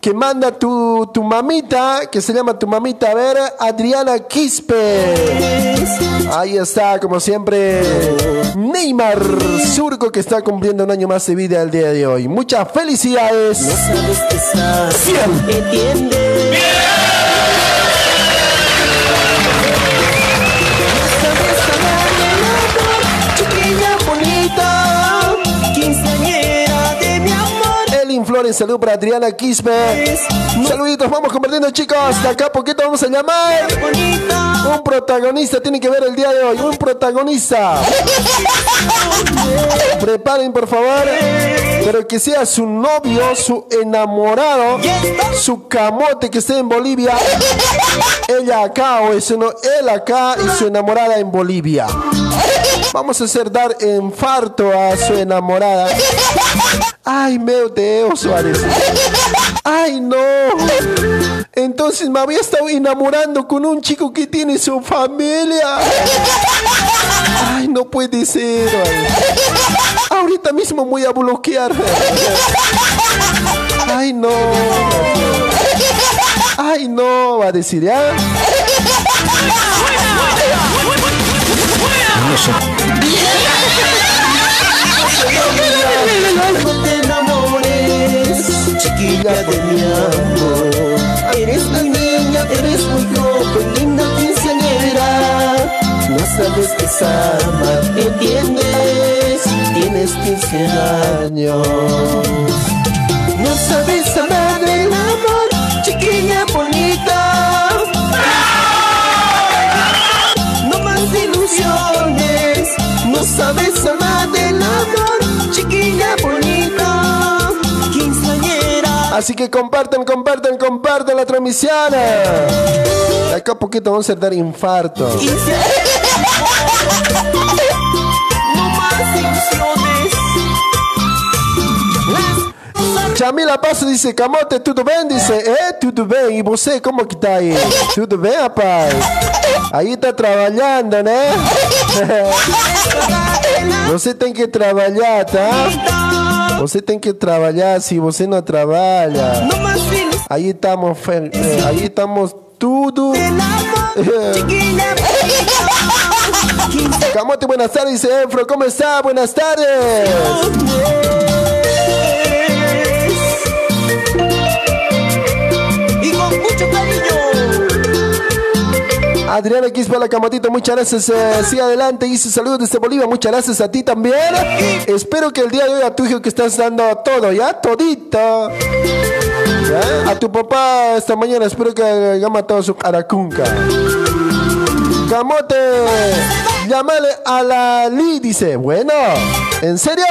Que manda tu, tu mamita, que se llama tu mamita, a ver, Adriana Quispe. Ahí está, como siempre, Neymar Surco, que está cumpliendo un año más de vida el día de hoy. Muchas felicidades.
Sabes que sabes, entiende.
Elin Flores, salud para Adriana Quispe. Saluditos, vamos convirtiendo chicos. De acá a poquito vamos a llamar. Un protagonista tiene que ver el día de hoy. Un protagonista. Preparen, por favor. Pero que sea su novio, su enamorado, su camote que esté en Bolivia. Ella acá o ese no, él acá y su enamorada en Bolivia. Vamos a hacer dar infarto a su enamorada. Ay, meu Deus, Suárez. Ay, no. Entonces me había estado enamorando con un chico que tiene su familia. Ay, no puede ser. Ahorita mismo voy a bloquear. Ay, no. Ay, no, va a decir ya.
Chiquilla de mi amor. Eres muy niña, eres muy joven, linda quinceañera. No sabes que es amar, ¿entiendes? Tienes 15 años. No sabes amar del amor, chiquilla bonita. No más ilusiones, no sabes amar
Así que compartan, compartan, compartan la transmisión. De acá a poquito vamos a dar infarto.
No más ilusiones.
Chamila Passo dice, Camote, tudo bem? Dice, é, tudo bem. E você, como que tá aí? Tudo bem, rapaz? Aí tá trabalhando, né? Você tem que trabalhar, tá? Você tem que trabalhar. Se você não trabalha, aí estamos, eh, aí estamos tudo.
Bonita.
Camote, buenas tardes, Efro, ¿cómo está? Buenas tardes. Adriana Quispa la Camotito, muchas gracias. Eh, sigue adelante. Dice saludos desde Bolivia. Muchas gracias a ti también. Espero que el día de hoy a tu hijo que estás dando todo, ¿ya? Todito. A tu papá esta mañana espero que haya matado su caracunca. Camote, llámale a la Lee, dice. Bueno, ¿en serio?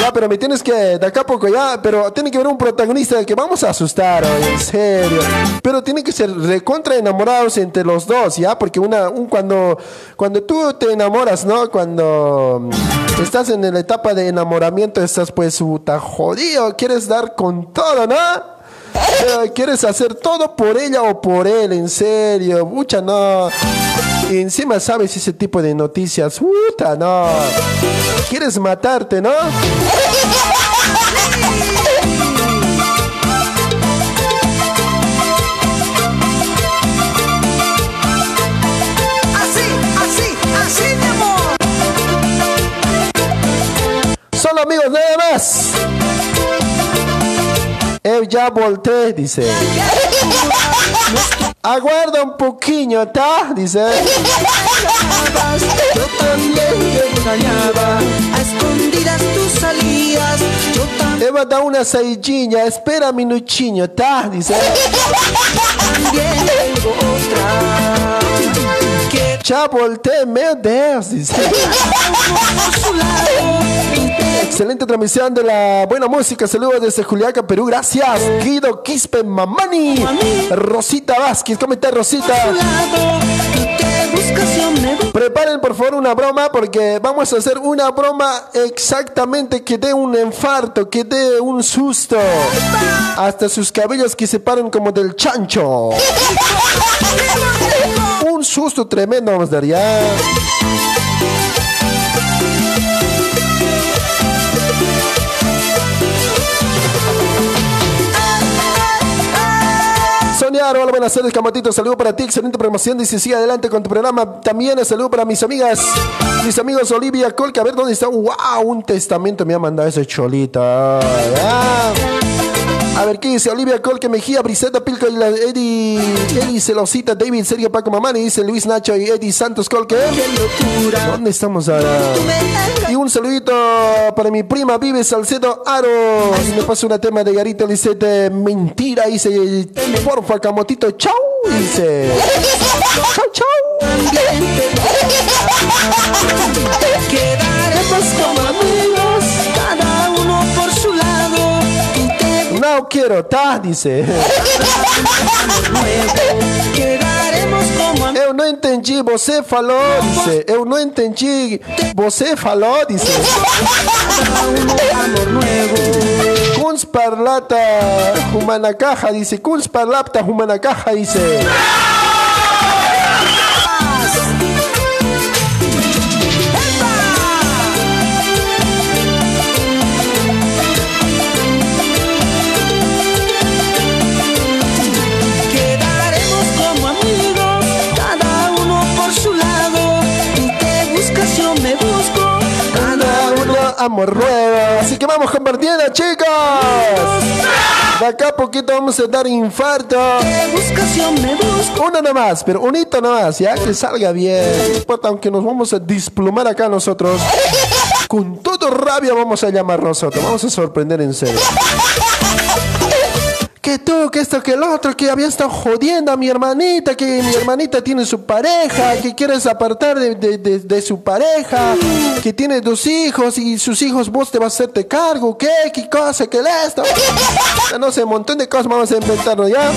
Ya, pero me tienes que, de acá a poco ya, pero tiene que haber un protagonista que vamos a asustar hoy, en serio. Pero tiene que ser recontra enamorados entre los dos, ¿ya? Porque una, un, cuando, cuando tú te enamoras, ¿no? Cuando mm, estás en la etapa de enamoramiento, estás pues, puta, jodido, quieres dar con todo, ¿no? Eh, Quieres hacer todo por ella o por él, en serio. Mucha no. Y encima sabes ese tipo de noticias. Puta, no. Quieres matarte, ¿no?
Así, así, así, mi amor.
Solo amigos, nada más. Eu ya volteé, dice. Aguarda un poquillo, ¿tá? Dice.
Yo también te extrañaba. A escondidas tú salías. Yo
Eva da una saidinha, espera minutinho, ¿tá? Dice.
también tengo otra.
Ya volteé, meu Deus, Excelente transmisión de la buena música. Saludos desde Juliaca, Perú. Gracias. Guido Quispe Mamani. Rosita Vázquez. ¿Cómo está Rosita? Preparen por favor una broma porque vamos a hacer una broma exactamente que dé un infarto, que dé un susto. Hasta sus cabellos que se paran como del chancho. Un susto tremendo vamos a dar ya. Hola, buenas tardes, Camatito. Saludo para ti, excelente promoción. Dice, sigue adelante con tu programa. También saludo para mis amigas, mis amigos Olivia Colca. A ver dónde está. ¡Wow! Un testamento me ha mandado ese cholita. Ah. A ver, ¿qué dice? Olivia Colque, Mejía, Briseta, Pilco, y la Eddie, Eddie Celosita, David, Sergio, Paco Mamani, dice Luis Nacho y Eddie Santos Colque. ¿Dónde estamos ahora? Y un saludito para mi prima Vive Salcedo Aro. Y me pasa una tema de Garito Lisette. Mentira, dice. Porfa, Camotito, chau. Dice. Chau, chau. No quiero, ta, dice. Eu não entendi, você falou, dice. Eu não entendi, você falou,
nuevo.
Kuns parlata humana caja, dice. Kuns parlata humana caja, dice. Así que vamos compartiendo, chicos. De acá a poquito vamos a dar infarto. Uno nomás, pero un hito nomás, ya que salga bien. Importa, aunque nos vamos a desplumar acá nosotros. Con todo rabia vamos a llamar nosotros. Vamos a sorprender en serio. Que tú, que esto, que el otro, que había estado jodiendo a mi hermanita, que mi hermanita tiene su pareja, que quieres apartar de, de- de- su pareja, que tiene dos hijos y sus hijos vos te vas a hacerte cargo, ¿qué? ¿Qué cosa? ¿Qué esto? No sé, un montón de cosas vamos a inventarnos ya.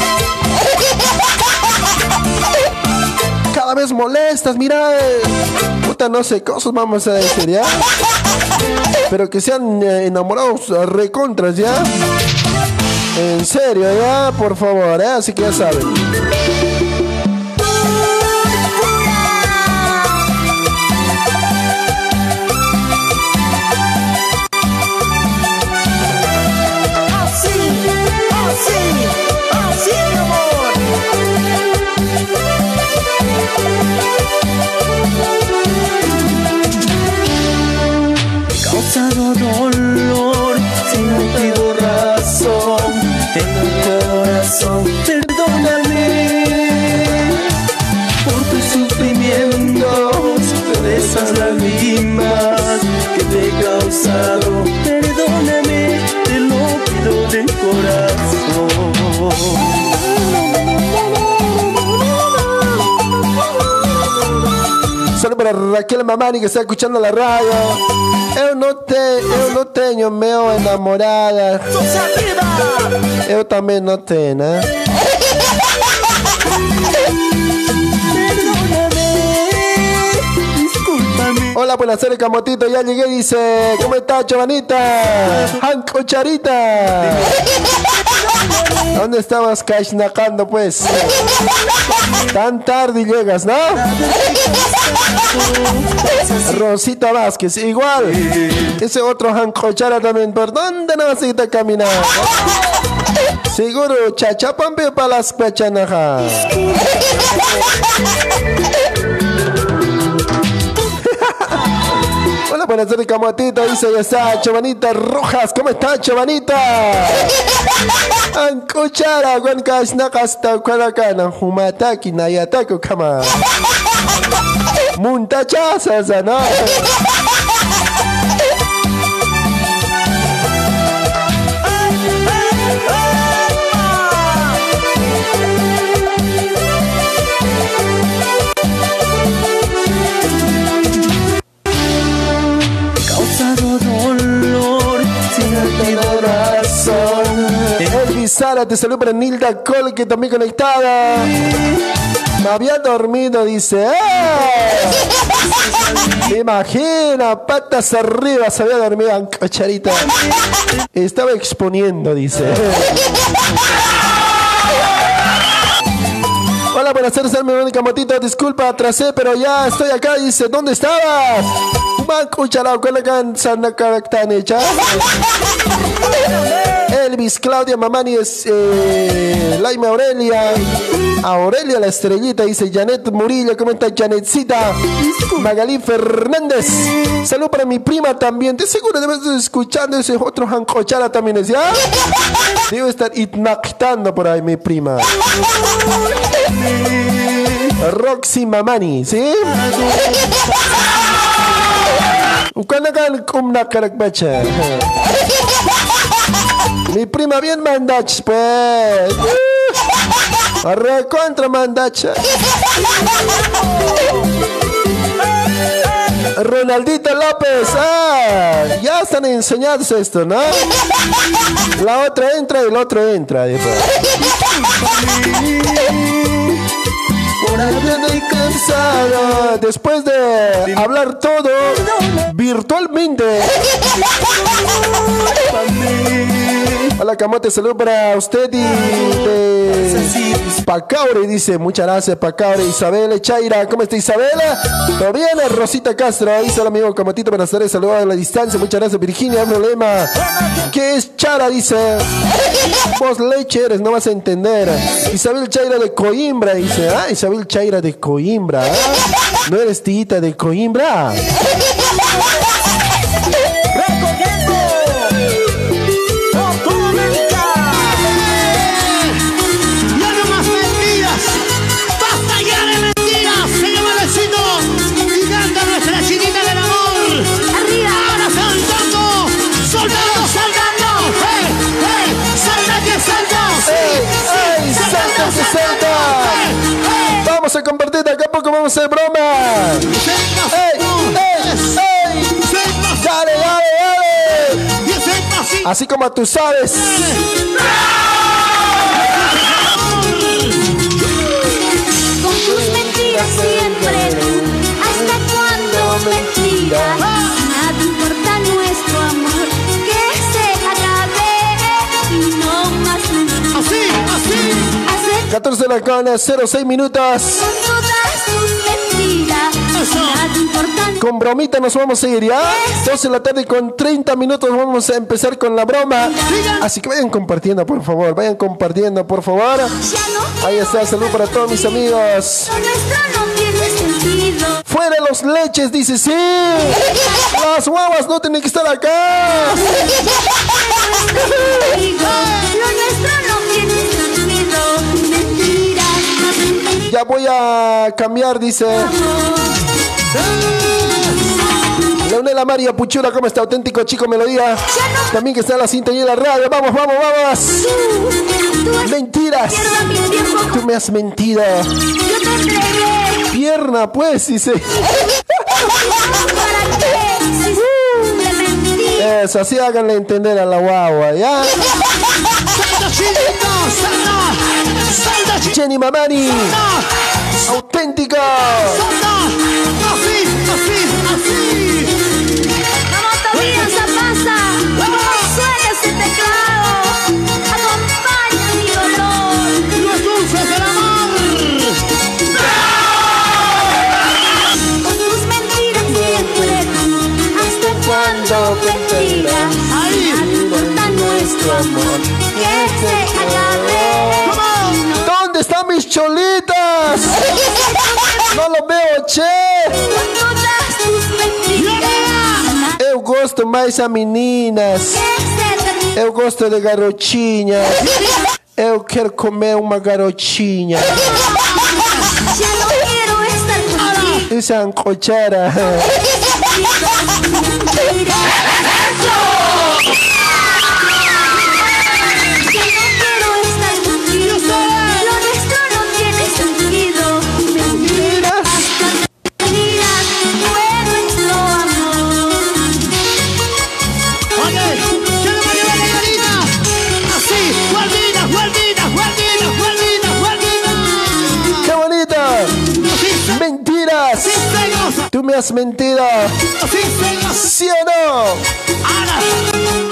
Cada vez molestas, mira. eh, Puta, no sé, cosas vamos a decir, ¿ya? Pero que sean eh, enamorados recontras, ¿ya? En serio, ya, por favor, ¿eh? Así que ya saben. Raquel Mamani que está escuchando la radio. Eu no te, eu no tenho meu enamorada. Eu também não tenho, né? Hola, buenas tardes, Camotito. Ya llegué, dice. ¿Cómo estás, Chavanita? Hanco Charita. ¿Dónde estabas cashnacando, pues? Tan tarde llegas, ¿no? Rosita Vázquez, igual. Ese otro Hanco Chara también. ¿Por dónde no vas a caminar? Seguro, chachapampe para las pechanajas. Buenas tardes, Camotito. Dice, ya está, Chavanita Rojas. ¿Cómo está, Chavanita? Ancuchara, Juan Kasnakasta, Kualakana, Humataki, Nayataku, Kama. Muntachasas, ¿no? Elvis Sara, te saludo para Nilda Cole, que también conectada. Me había dormido, dice. ¡Eh! Me imagina, patas arriba, se había dormido cocharita. Estaba exponiendo, dice. Hola, buenas tardes, mi única motito. Disculpa, atrasé, pero ya estoy acá. Dice, ¿dónde estabas? Man, cucharao, ¿cuál cansa na caractane, hecha? Elvis, Claudia Mamani, es, eh, Laima Aurelia. Aurelia la estrellita, dice Janet Murillo. ¿Cómo está Janetcita? Magalí Fernández. Salud para mi prima también. De seguro debes estar escuchando ese otro jancochara también, ¿es ya? Debe estar itnactando por ahí mi prima. Roxy Mamani, ¿sí? Ukanakan kumna karakbacha. Mi prima bien mandach, pues. Arre contra mandacha. Ronaldito López, ah, ya están enseñados esto, ¿no? La otra entra y el otro entra. después. Cansado después de hablar todo virtualmente. Hola Camote, saludo para usted y Pacaure, dice, muchas gracias Pacaure, Isabel Chaira, ¿cómo está Isabela? ¿Todo bien? Rosita Castro, ahí el amigo Camotito, buenas tardes, saludos a la distancia, muchas gracias Virginia, problema. ¿Qué es Chara? Dice, vos leche eres, no vas a entender. Isabel Chaira de Coimbra, dice, ah, Isabel Chaira de Coimbra, ¿ah? ¿no eres tita de Coimbra? Poco vamos a hacer broma. ¡Ey, ey, ey! ¡Dale, dale, dale!
Y ese pasito.
Así como tú sabes.
Con tus mentiras siempre tú. ¿Hasta cuándo mentiras? Nada importa nuestro amor. Que se acabe y no más mentiras.
Así, así.
Hacer
14 de la con 06 minutos.
Con
bromita nos vamos a ir ya. 12 de la tarde con 30 minutos vamos a empezar con la broma. Así que vayan compartiendo, por favor. Vayan compartiendo, por favor. Ahí está, salud para todos mis amigos. Fuera los leches, dice sí. Las guaguas no tienen que estar acá. Ya voy a cambiar, dice. Leonela María Puchura, ¿cómo está? Auténtico chico melodía. También que está en la sintonía de la radio. Vamos, vamos, vamos. Mentiras. Tú me has mentido. Pierna, pues, dice. Eso, así háganle entender a la guagua, ¿ya? Jenny Mamani, auténtico.
¡Salta! ¡Así, así, así!
Vamos, Tobías, a pasa. Vamos, suena ese teclado. Acompaña mi dolor.
¡Los dulces del amor!
Con tus mentiras siempre tú. ¿Hasta cuándo?
Ahí.
Nada importa nuestro amor.
Cholitas? No lo veo, che. Eu gosto mais a meninas. Eu gosto de garotinhas. Eu quero comer uma garotinha. Isso é uma cochera.
celosa.
Tú me has mentido.
Así, celosa.
¿Sí o no?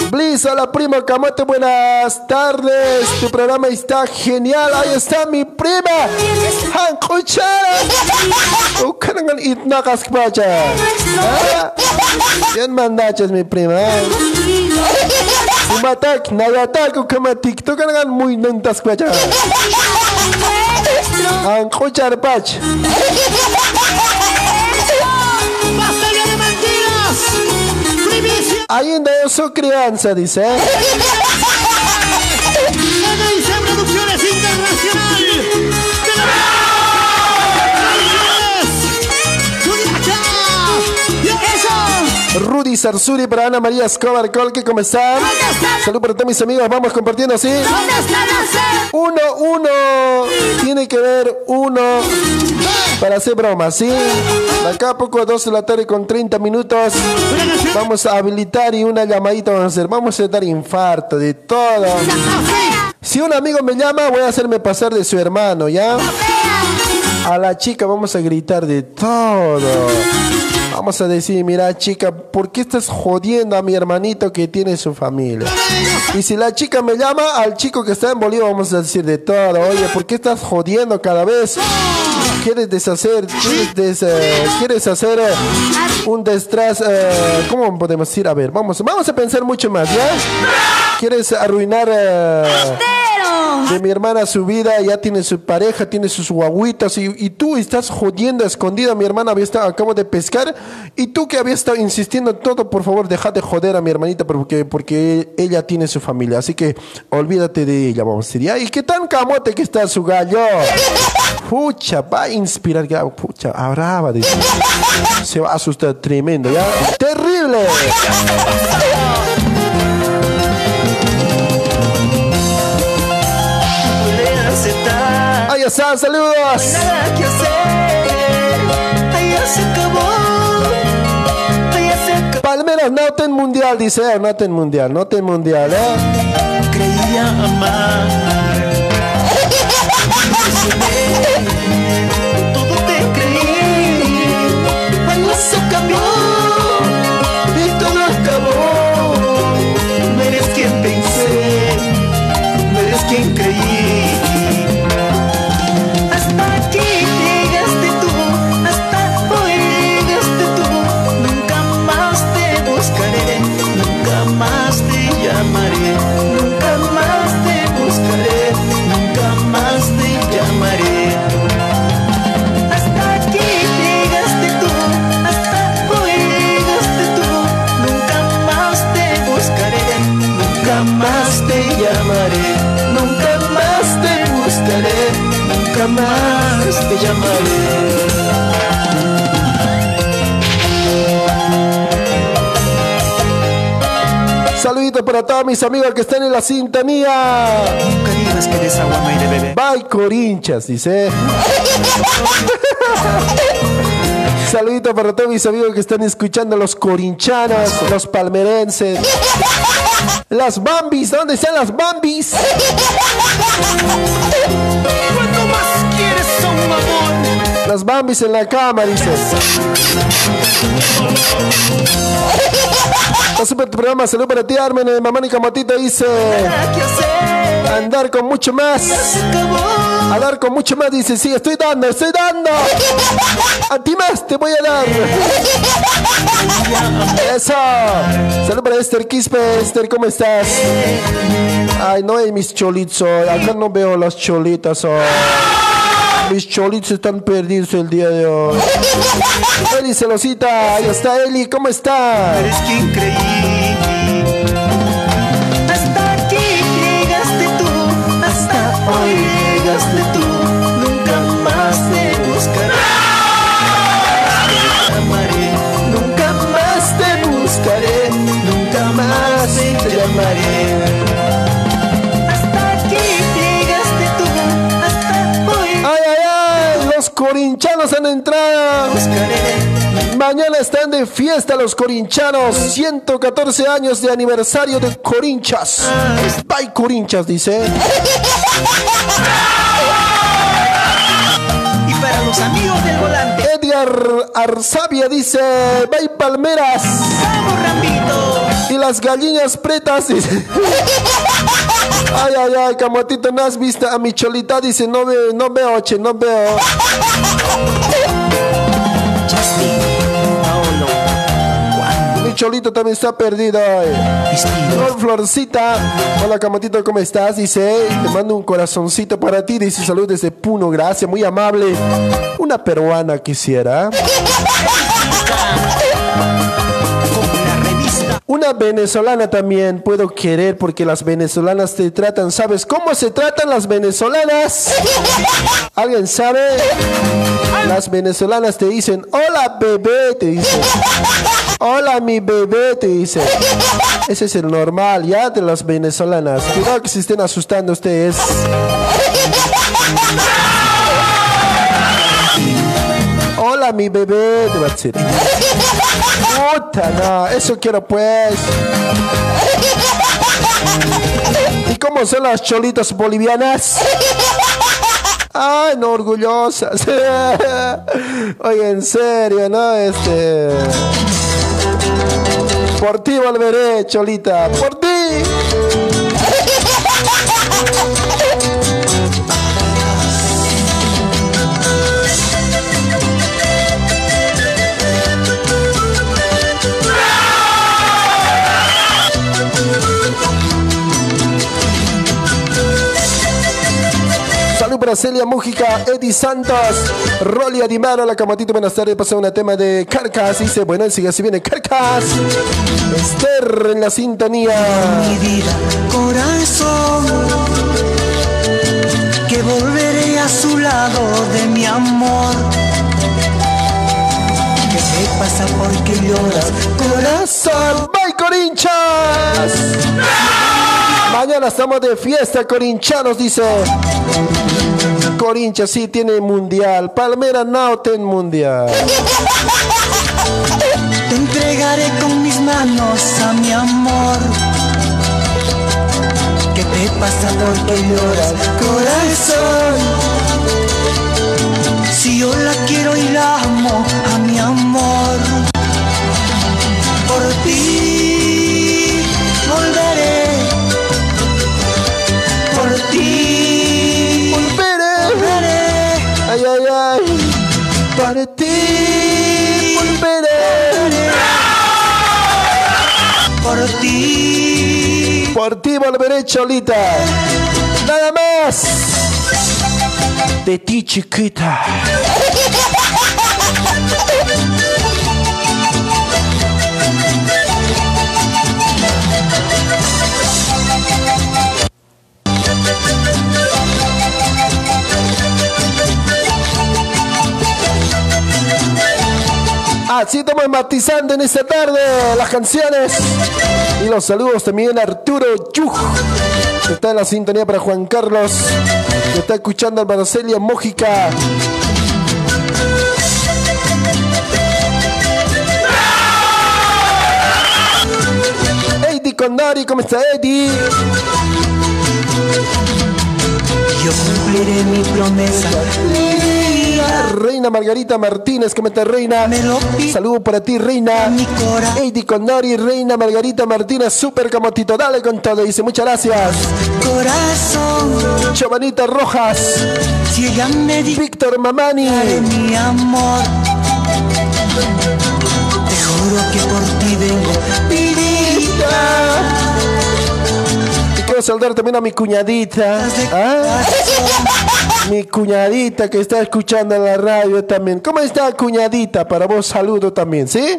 Bliss, hola primo Camote, buenas tardes. Tu programa está genial. Ahí está mi prima. Ah, Bien mandaches mi prima.
Contigo.
Umatak, nagatak, ukama TikTok kanangan muy nantas Han Kuchara pach. Ainda eu sou criança, disse. Rudy Sarsuri para Ana María Escobar Colque, ¿cómo están? Salud para todos mis amigos, vamos compartiendo así.
¿Dónde está la sed?
Uno, uno. Tiene que ver uno para hacer bromas, ¿sí? De acá a poco, 12 de la tarde con 30 minutos. Vamos a habilitar y una llamadita vamos a hacer. Vamos a dar infarto de todo. Si un amigo me llama, voy a hacerme pasar de su hermano, ¿ya? A la chica vamos a gritar de todo. Vamos a decir, mira chica, ¿por qué estás jodiendo a mi hermanito que tiene su familia? Y si la chica me llama, al chico que está en Bolivia vamos a decir de todo. Oye, ¿por qué estás jodiendo cada vez? ¿Quieres deshacer? ¿Quieres, des- eh, ¿quieres hacer eh, un destraz? eh, ¿Cómo podemos decir? A ver, vamos, vamos a pensar mucho más, ¿ya? ¿Quieres arruinar... eh, de mi hermana su vida, ya tiene su pareja, tiene sus guaguitas y, y tú estás jodiendo escondida. Mi hermana había estado, acabo de pescar y tú que habías estado insistiendo en todo, por favor, deja de joder a mi hermanita porque, porque ella tiene su familia. Así que olvídate de ella, vamos a decir. "Ya, ¿Y qué tan camote que está su gallo? Pucha, va inspirar. ya, Pucha, brava, dice. Se va a asustar tremendo, ¿ya? ¡Terrible! Ahí está, saludos.
Que.
Palmeras, noten mundial, dice. eh, Noten mundial, noten mundial, ¿eh?
Creía. Te llamaré, nunca más te buscaré, nunca más te llamaré.
Saludito para todos mis amigos que están en la sintonía.
Nunca digas que eres agua de beber.
Bye, Corinchas, dice. Saludito para todos mis amigos que están escuchando, los corinchanos, los palmerenses, las bambis, ¿dónde están las bambis? Las bambis en la cama, dice. Está súper tu programa, salud para ti, Armen, mamá y Camotita dice, andar con mucho más.
Ya se acabó.
A dar con mucho más, dice, sí, estoy dando, estoy dando. A ti más te voy a dar. Eso. Salud para Esther Quispe. Esther, ¿cómo estás? Ay, no hay mis cholitos. Acá no veo las cholitas. hoy. Mis cholitos están perdidos el día de hoy. Eli Celosita, ahí está Eli, ¿cómo está?
Eres quien creí.
Corinchanos han entrado.
buscaré.
Mañana están de fiesta los corinchanos. 114 años de aniversario de Corinchas. Bye Corinchas, dice.
Y para los amigos del volante,
Edgar Arzabia dice, bye Palmeras.
vamos Rambito.
Y las gallinas pretas, dice. Ay, ay, ay, Camotito, ¿no has visto a mi cholita? Dice, no veo, no veo, che, no veo. Mi cholito también está perdido. eh. Flor Florcita, hola Camotito, ¿cómo estás? Dice, te mando un corazoncito para ti. Dice, salud desde Puno, gracias, muy amable. Una peruana quisiera. Una venezolana también puedo querer porque las venezolanas te tratan. ¿Sabes cómo se tratan las venezolanas? ¿Alguien sabe? Las venezolanas te dicen, hola bebé, te dicen. Hola mi bebé, te dicen. Ese es el normal, ya, de las venezolanas. Cuidado que se estén asustando ustedes. Mi bebé, te va. Puta, no, eso quiero pues. ¿Y cómo son las cholitas bolivianas? Ay, no, orgullosas. Oye, en serio, ¿no? Este. Por ti volveré, cholita. Por ti. Bracelia Mújica, Eddie Santos, Rolly Adimaro, la Camatito, buenas tardes, pasa una tema de Carcas, dice, bueno, él sigue así viene Carcas, Esther en la sintonía.
mi vida, corazón, que volveré a su lado de mi amor. ¿Qué te pasa porque lloras,
Corazón, ¡Bye, Corinchas! Mañana estamos de fiesta, Corinchanos, dice. Corinchas sí tiene mundial. Palmera no tiene mundial.
Te entregaré con mis manos a mi amor. ¿Qué te pasa porque lloras, corazón? Si yo la quiero y la amo
Para ti volveré.
Por ti.
Por ti volveré, Cholita. Nada más. De ti, chiquita. Así estamos matizando en esta tarde las canciones. Y los saludos también a Arturo Yuj, que está en la sintonía para Juan Carlos, que está escuchando al Marcelia Mójica. Eddie Condori, ¿cómo está Eddie?
Yo cumpliré mi promesa.
Reina Margarita Martínez, ¿cómo está Reina? Saludo para ti, Reina. Eddie Condori, Reina Margarita Martínez, super camotito, dale con todo. Dice, muchas gracias.
Corazón,
Rojas,
si ella me dice
Víctor Mamani.
mi amor, te juro que por ti vengo.
Y quiero saludar también a mi cuñadita. ¿ah? Mi cuñadita que está escuchando la radio también. ¿Cómo está cuñadita? Para vos saludo también, ¿sí?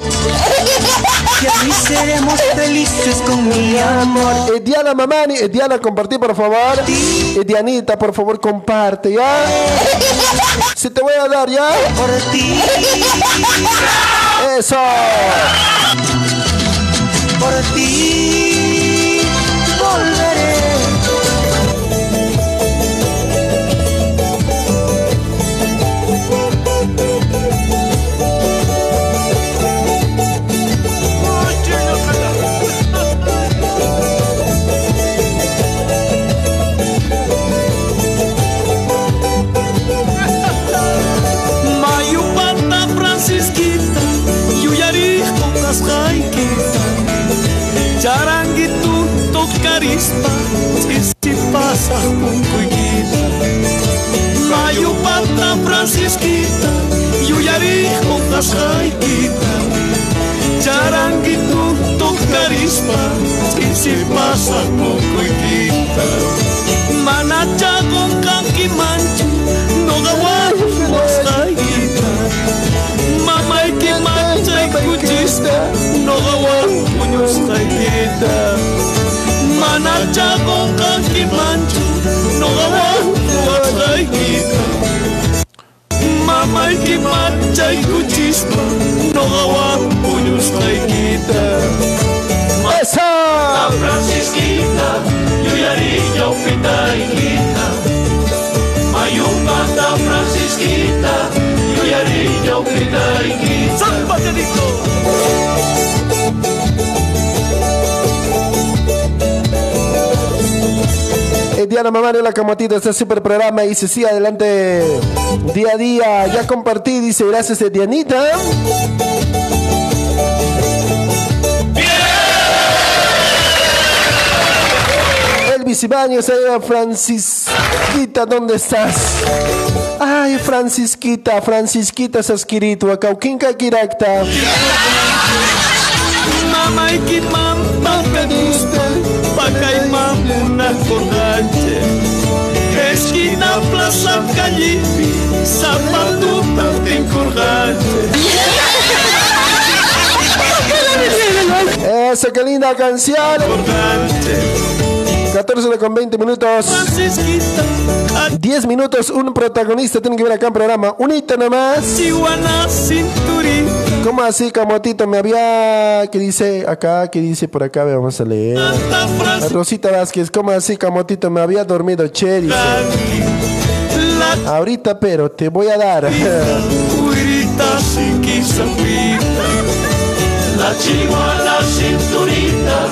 Y así seremos felices con mi amor.
Eh, Diana Mamani, eh, Diana, compartí por favor. Eh, Dianita, por favor, comparte, ¿ya? Si te voy a dar, ¿ya?
Por ti,
Eso.
por ti,
un cuiquita, Mayupata Francisquita, Yuyarijo Tasjaiquita, Charanguito Tocarispa, Ixipasa con cuiquita, Manacha con Canquimanchi, Nogawal Huastaiquita, Mamaiqui Mancha y Cuchista, Nogawal Puñostaiquita, Manacha con Canquimanchi, raikika mamaykiman chayku chispa noqawan puñusqaykita
¡Eso!
a Francisquita yuyariñawpita rinkita mayumpa da Francisquita yuyariñawpita rinkita
¡Zampa, Diana Mamani, la camotita, este super programa. Dice, sí, adelante. Día a día. Ya compartí, dice, gracias, eh, Dianita. Elvis Ibañez, eh, Francisquita, ¿dónde estás? Ay, Francisquita, Francisquita Saskiritu, Akaukinka Kirakta.
Mama iki mampa pedusta, pakai mamuna cordache. Esquina plaza Sacayipi, zapatuta tincurgante.
Eso, qué linda canción. 14 con 20 minutos. 10 minutos, un protagonista tiene que ver acá en programa. Unito nomás.
Chihuana cinturita.
¿Cómo así, Camotito? Me había. ¿Qué dice acá? ¿Qué dice por acá? Vamos a leer. Rosita Vázquez, ¿cómo así, Camotito? Me había dormido, che. Ahorita, pero te voy a dar.
La chihuana cinturita.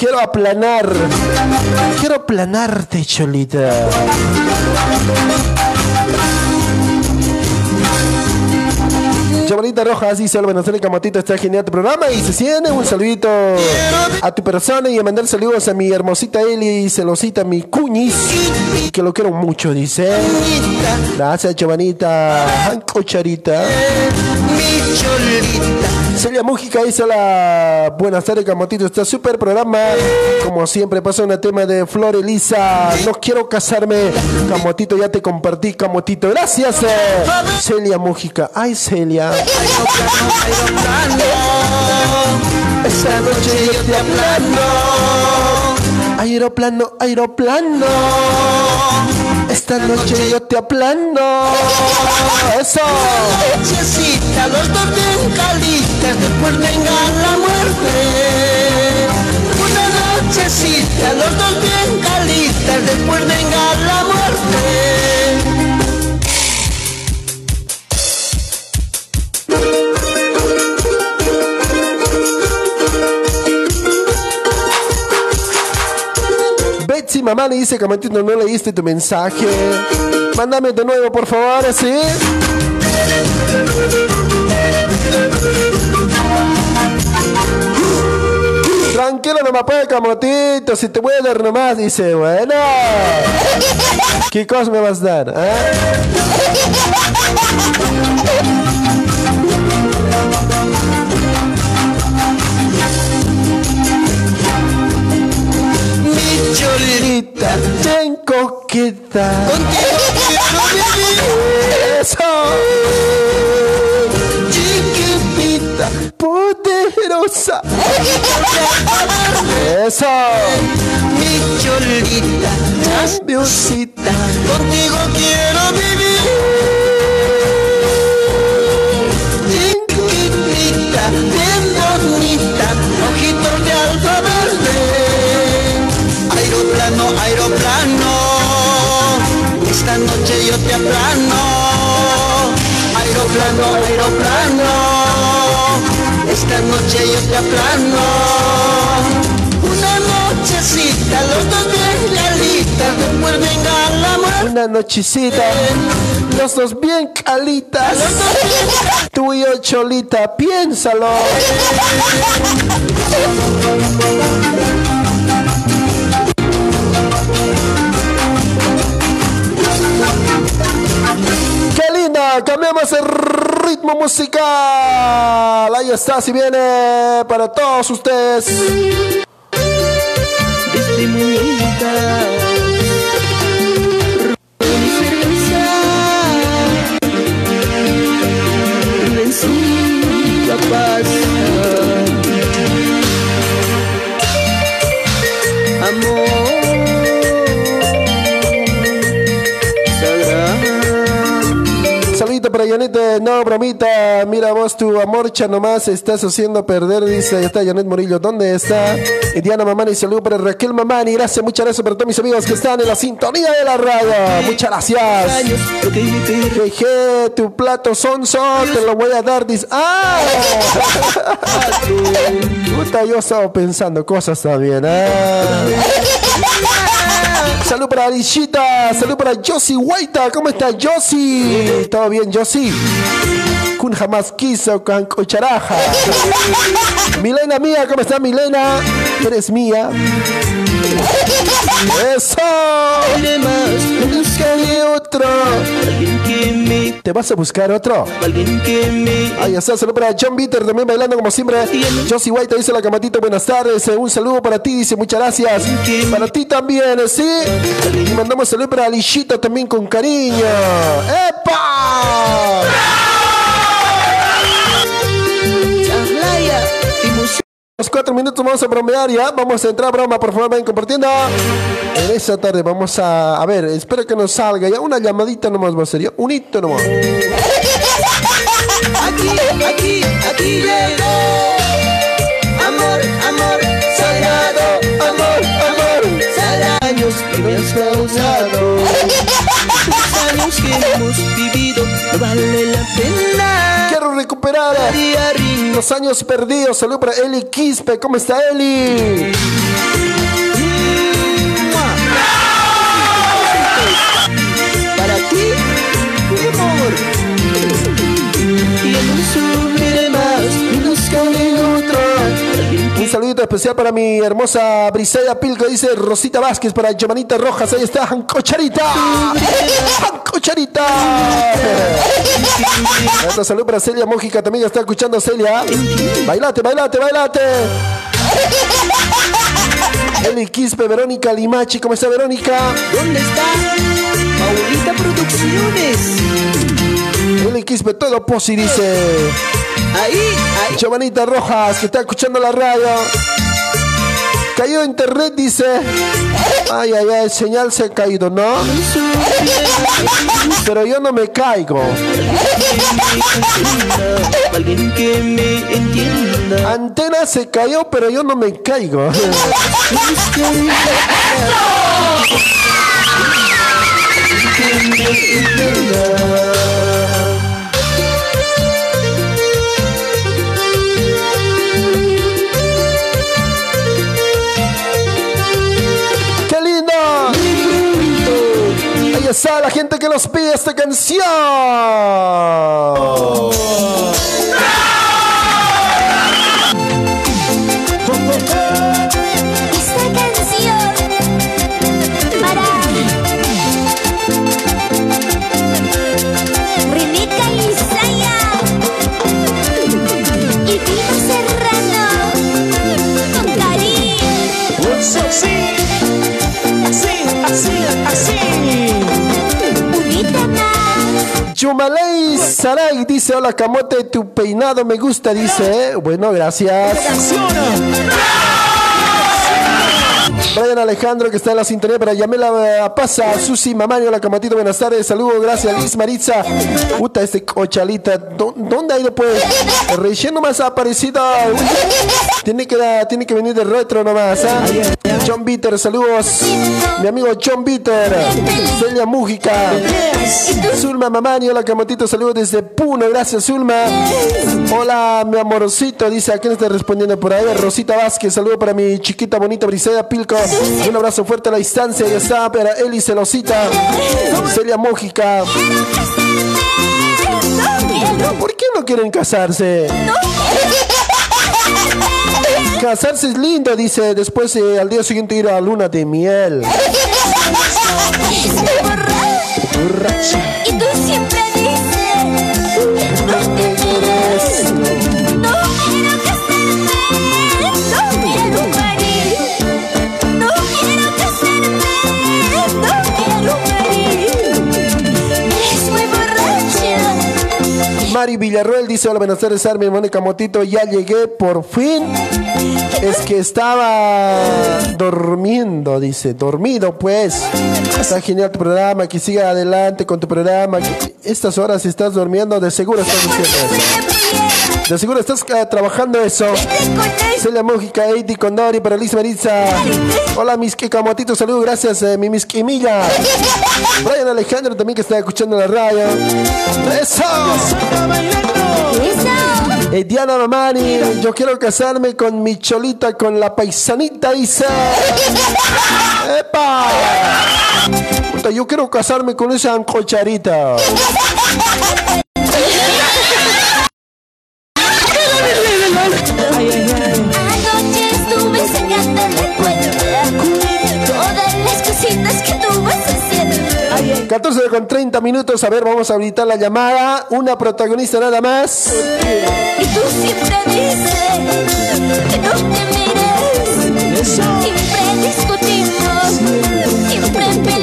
Quiero aplanar. Quiero aplanarte, Cholita. Chavalita Rojas dice Hola, tardes, Camotito, está genial tu programa y se siente un saludito a tu persona y a mandar saludos a mi hermosita Eli, celosita, mi cuñis, que lo quiero mucho, dice. Gracias, Chavalita, Cocharita. Celia Mújica dice Hola, buenas tardes, Camotito, está súper programa. Como siempre pasa un tema de Flor Elisa, no quiero casarme. Camotito, ya te compartí, Camotito. Gracias, eh. Celia Mújica. Ay, Celia. Esa noche yo te aplano. Aeroplano, aeroplano. Esta noche yo te aplano. Eso.
Nochecita, los dos bien calientes, después venga la muerte.
Mamá le dice Camotito no leíste tu mensaje. Mándame de nuevo, por favor, ¿sí? Tranquilo nomás pues, Camotito, si te voy a dar nomás, dice, bueno. ¿Qué cosa me vas a dar? ah?
Cholita,
Ten coqueta. Eso.
chiquitita,
Poderosa. Eso.
mi cholita,
Diosita.
contigo quiero vivir. Yo te aplano. Aeroplano, aeroplano, esta noche yo te aplano. Una nochecita, los dos bien calitas, después venga la muerte.
Una nochecita. Los dos bien calitas. Tú y yo, Cholita, piénsalo. ¡Qué linda! Cambiamos el ritmo musical. Ahí está, si viene para todos ustedes. Para Janet, no bromita, mira vos tu amorcha nomás estás haciendo perder, dice, ahí está Janet Morillo, ¿dónde está? Y Diana Mamani, saludo para Raquel Mamani, gracias, muchas gracias para todos mis amigos que están en la sintonía de la radio, muchas gracias. Jeje, tu plato sonso, te lo voy a dar, dice, ¡ah! Puta, yo estaba pensando cosas también, ¿eh? Salud para Arishita, salud para Josie Guaita, ¿cómo está Josie? ¿Todo bien, Josie? Kun jamás quiso con cucharaja. Milena mía, ¿cómo está Milena? Eres mía. Eso.
Además,
Buscaré otro.
alguien que me,
¿Te vas a buscar otro?
alguien que me.
Ahí está, saludo para John Bitter, también bailando como siempre. Josie White dice la camatita, buenas tardes. Eh, Un saludo para ti, dice muchas gracias. Para ti también, eh, ¿sí? Y mandamos saludo para Alishita también con cariño. ¡Epa! Los cuatro minutos vamos a bromear ya. Vamos a entrar a broma, por favor, vayan compartiendo. En esta tarde vamos a. A ver, espero que nos salga ya. Una llamadita nomás va a ser ya. Un hito nomás.
Aquí, aquí, aquí llegó. Amor, amor, sagrado, amor, amor. Sagrado. Años que me has causado. Años que hemos vivido no vale la pena.
Quiero recuperar
Día.
Los años perdidos. Saludo para Eli Quispe. ¿Cómo está Eli? Saludito especial para mi hermosa Briseida Pilco, dice Rosita Vázquez, para Giovanita Rojas, ahí está, Jancocharita. Jancocharita. Otro saludo para Celia Mójica, también está escuchando Celia. Bailate, bailate, bailate. Eli Quispe, Verónica Limachi, ¿cómo está Verónica?
¿Dónde está? Paulita Producciones.
Eli Quispe, todo posi, dice.
Ahí, ahí.
Giovanita Rojas, que está escuchando la radio. Cayó internet, dice. Ay, ay, ay, señal se ha caído, ¿no? Pero yo no me caigo.
Alguien que me entienda.
Antena se cayó, pero yo no me caigo. Está la gente que nos pide esta canción.
Esta canción
Chumaley Saray dice, hola Camote, tu peinado me gusta, dice. Bueno, gracias. Brian Alejandro que está en la sintonía para Yamela eh, Pasa, Susi Mamaño, hola Camotito, buenas tardes, saludos, gracias Liz Maritza. Puta, este cochalita, ¿dó- ¿dónde ha ido pues? El relleno más ha aparecido. Tiene que, tiene que venir de retro nomás, ¿ah? John Bitter, saludos. Mi amigo John Bitter, Celia Mújica, Zulma Mamani, hola Camotito, saludos desde Puno, gracias Zulma. Hola, mi amorcito, dice, ¿a quién está respondiendo por ahí? Rosita Vázquez, saludo para mi chiquita bonita Briseida Pilco. Un abrazo fuerte a la distancia, ya está, para Eli Celosita, Celia Mójica. ¿Por qué no quieren casarse? Casarse es lindo, dice, después eh, al día siguiente ir a luna de miel.
Y tú siempre
Mari Villarroel dice, hola, buenas tardes, Armin, Mónica Motito, ya llegué por fin. Es que estaba durmiendo, dice, dormido pues. Está genial tu programa, que siga adelante con tu programa. Estas horas estás durmiendo, de seguro estás diciendo. De seguro estás eh, trabajando eso. Celia Mújica, Eddie Condori, para Liz Maritza. Hola, mis que camotitos, saludos, gracias, eh, mi misquimilla. Brian Alejandro también que está escuchando la radio. ¡Eso!
Eso
Eh, Diana Mamani, yo quiero casarme con mi cholita, con la paisanita, dice. ¡Epa! Yo quiero casarme con esa ancocharita. Con 30 minutos. A ver, vamos a habilitar la llamada. Una protagonista nada más.
Y tú siempre dices que no te mires. Siempre discutimos, siempre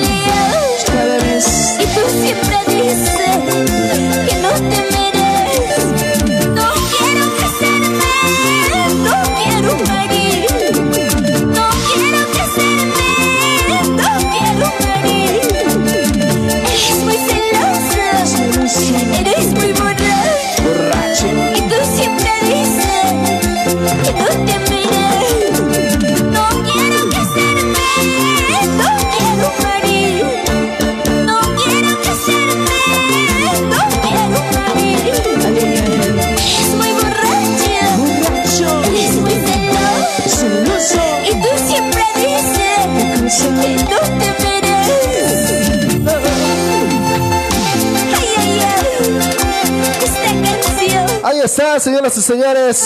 está, señoras y señores.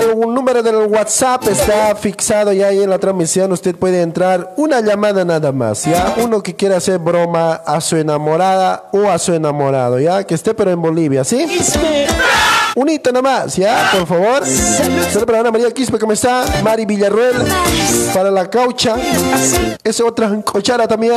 El número del WhatsApp está fixado ya ahí en la transmisión. Usted puede entrar una llamada nada más, ¿ya? Uno que quiera hacer broma a su enamorada o a su enamorado, ¿ya? Que esté pero en Bolivia, ¿sí? Un hito nada más, ¿ya? Por favor. Saludos para Ana María Quispe, ¿cómo está? Mari Villarruel. Para la caucha. Esa otra cochara también.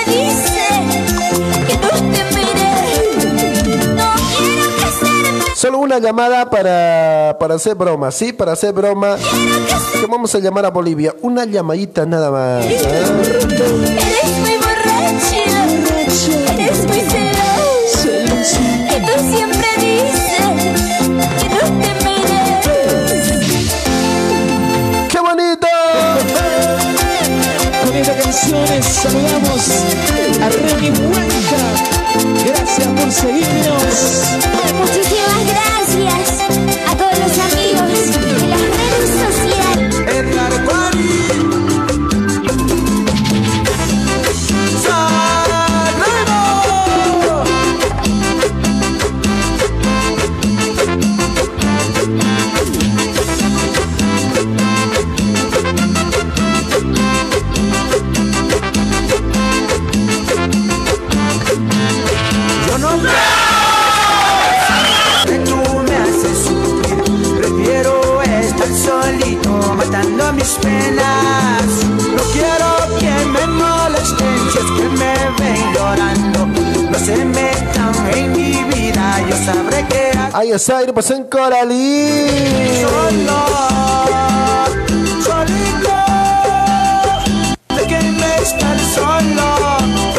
Solo una llamada para, para hacer broma, ¿sí? Para hacer broma. Que vamos a llamar a Bolivia. Una llamadita nada más. ¿eh?
eres muy borracho, eres muy celoso. Y tú siempre dices que no te mires.
¡Qué bonito!
Con estas canciones saludamos a Remy Huanca. Gracias por seguirnos.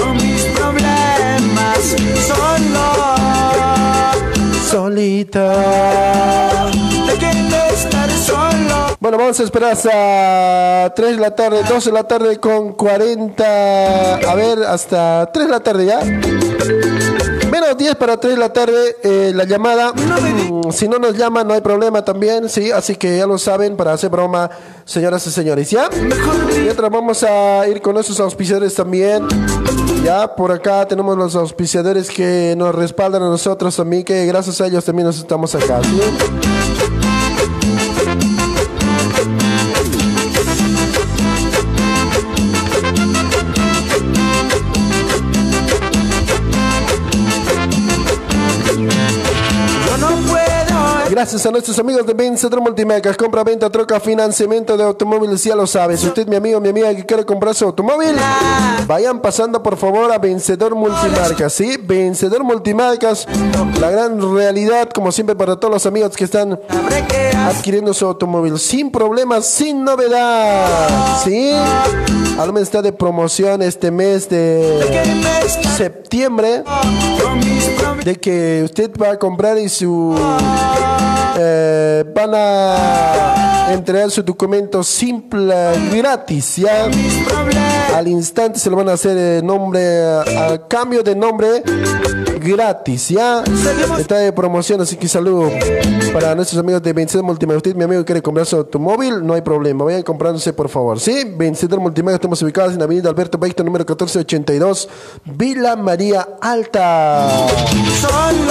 Con mis problemas. Solo.
Solita.
de que me estar solo.
Bueno, vamos a esperar hasta 3 de la tarde, 12 de la tarde con 40. A ver, hasta 3 de la tarde ya. Menos 10 para 3 de la tarde eh, la llamada. Mm, Si no nos llaman, no hay problema también, sí. Así que ya lo saben para hacer broma, señoras y señores, ¿ya? Mientras vamos a ir con nuestros auspiciadores también. Ya por acá tenemos los auspiciadores que nos respaldan a nosotros también, que gracias a ellos también nos estamos acá, ¿sí? Gracias a nuestros amigos de Vencedor Multimarcas, compra, venta, troca, financiamiento de automóviles, ya lo sabes. Usted, mi amigo, mi amiga que quiere comprar su automóvil, vayan pasando por favor a Vencedor Multimarcas, ¿sí? Vencedor Multimarcas, la gran realidad, como siempre, para todos los amigos que están adquiriendo su automóvil sin problemas, sin novedad, ¿sí? Al menos está de promoción este mes de septiembre de que usted va a comprar y su eh, van a entregar su documento simple gratis ya al instante se lo van a hacer eh, nombre a, cambio de nombre gratis, ¿ya? Está de promoción, así que saludo para nuestros amigos de Vencedor Multimedia. Usted, mi amigo, quiere comprar su automóvil, no hay problema. Vayan comprándose, por favor, ¿sí? Vencedor Multimedia, estamos ubicados en Avenida Alberto Baito, número 1482, Vila María Alta. Ahí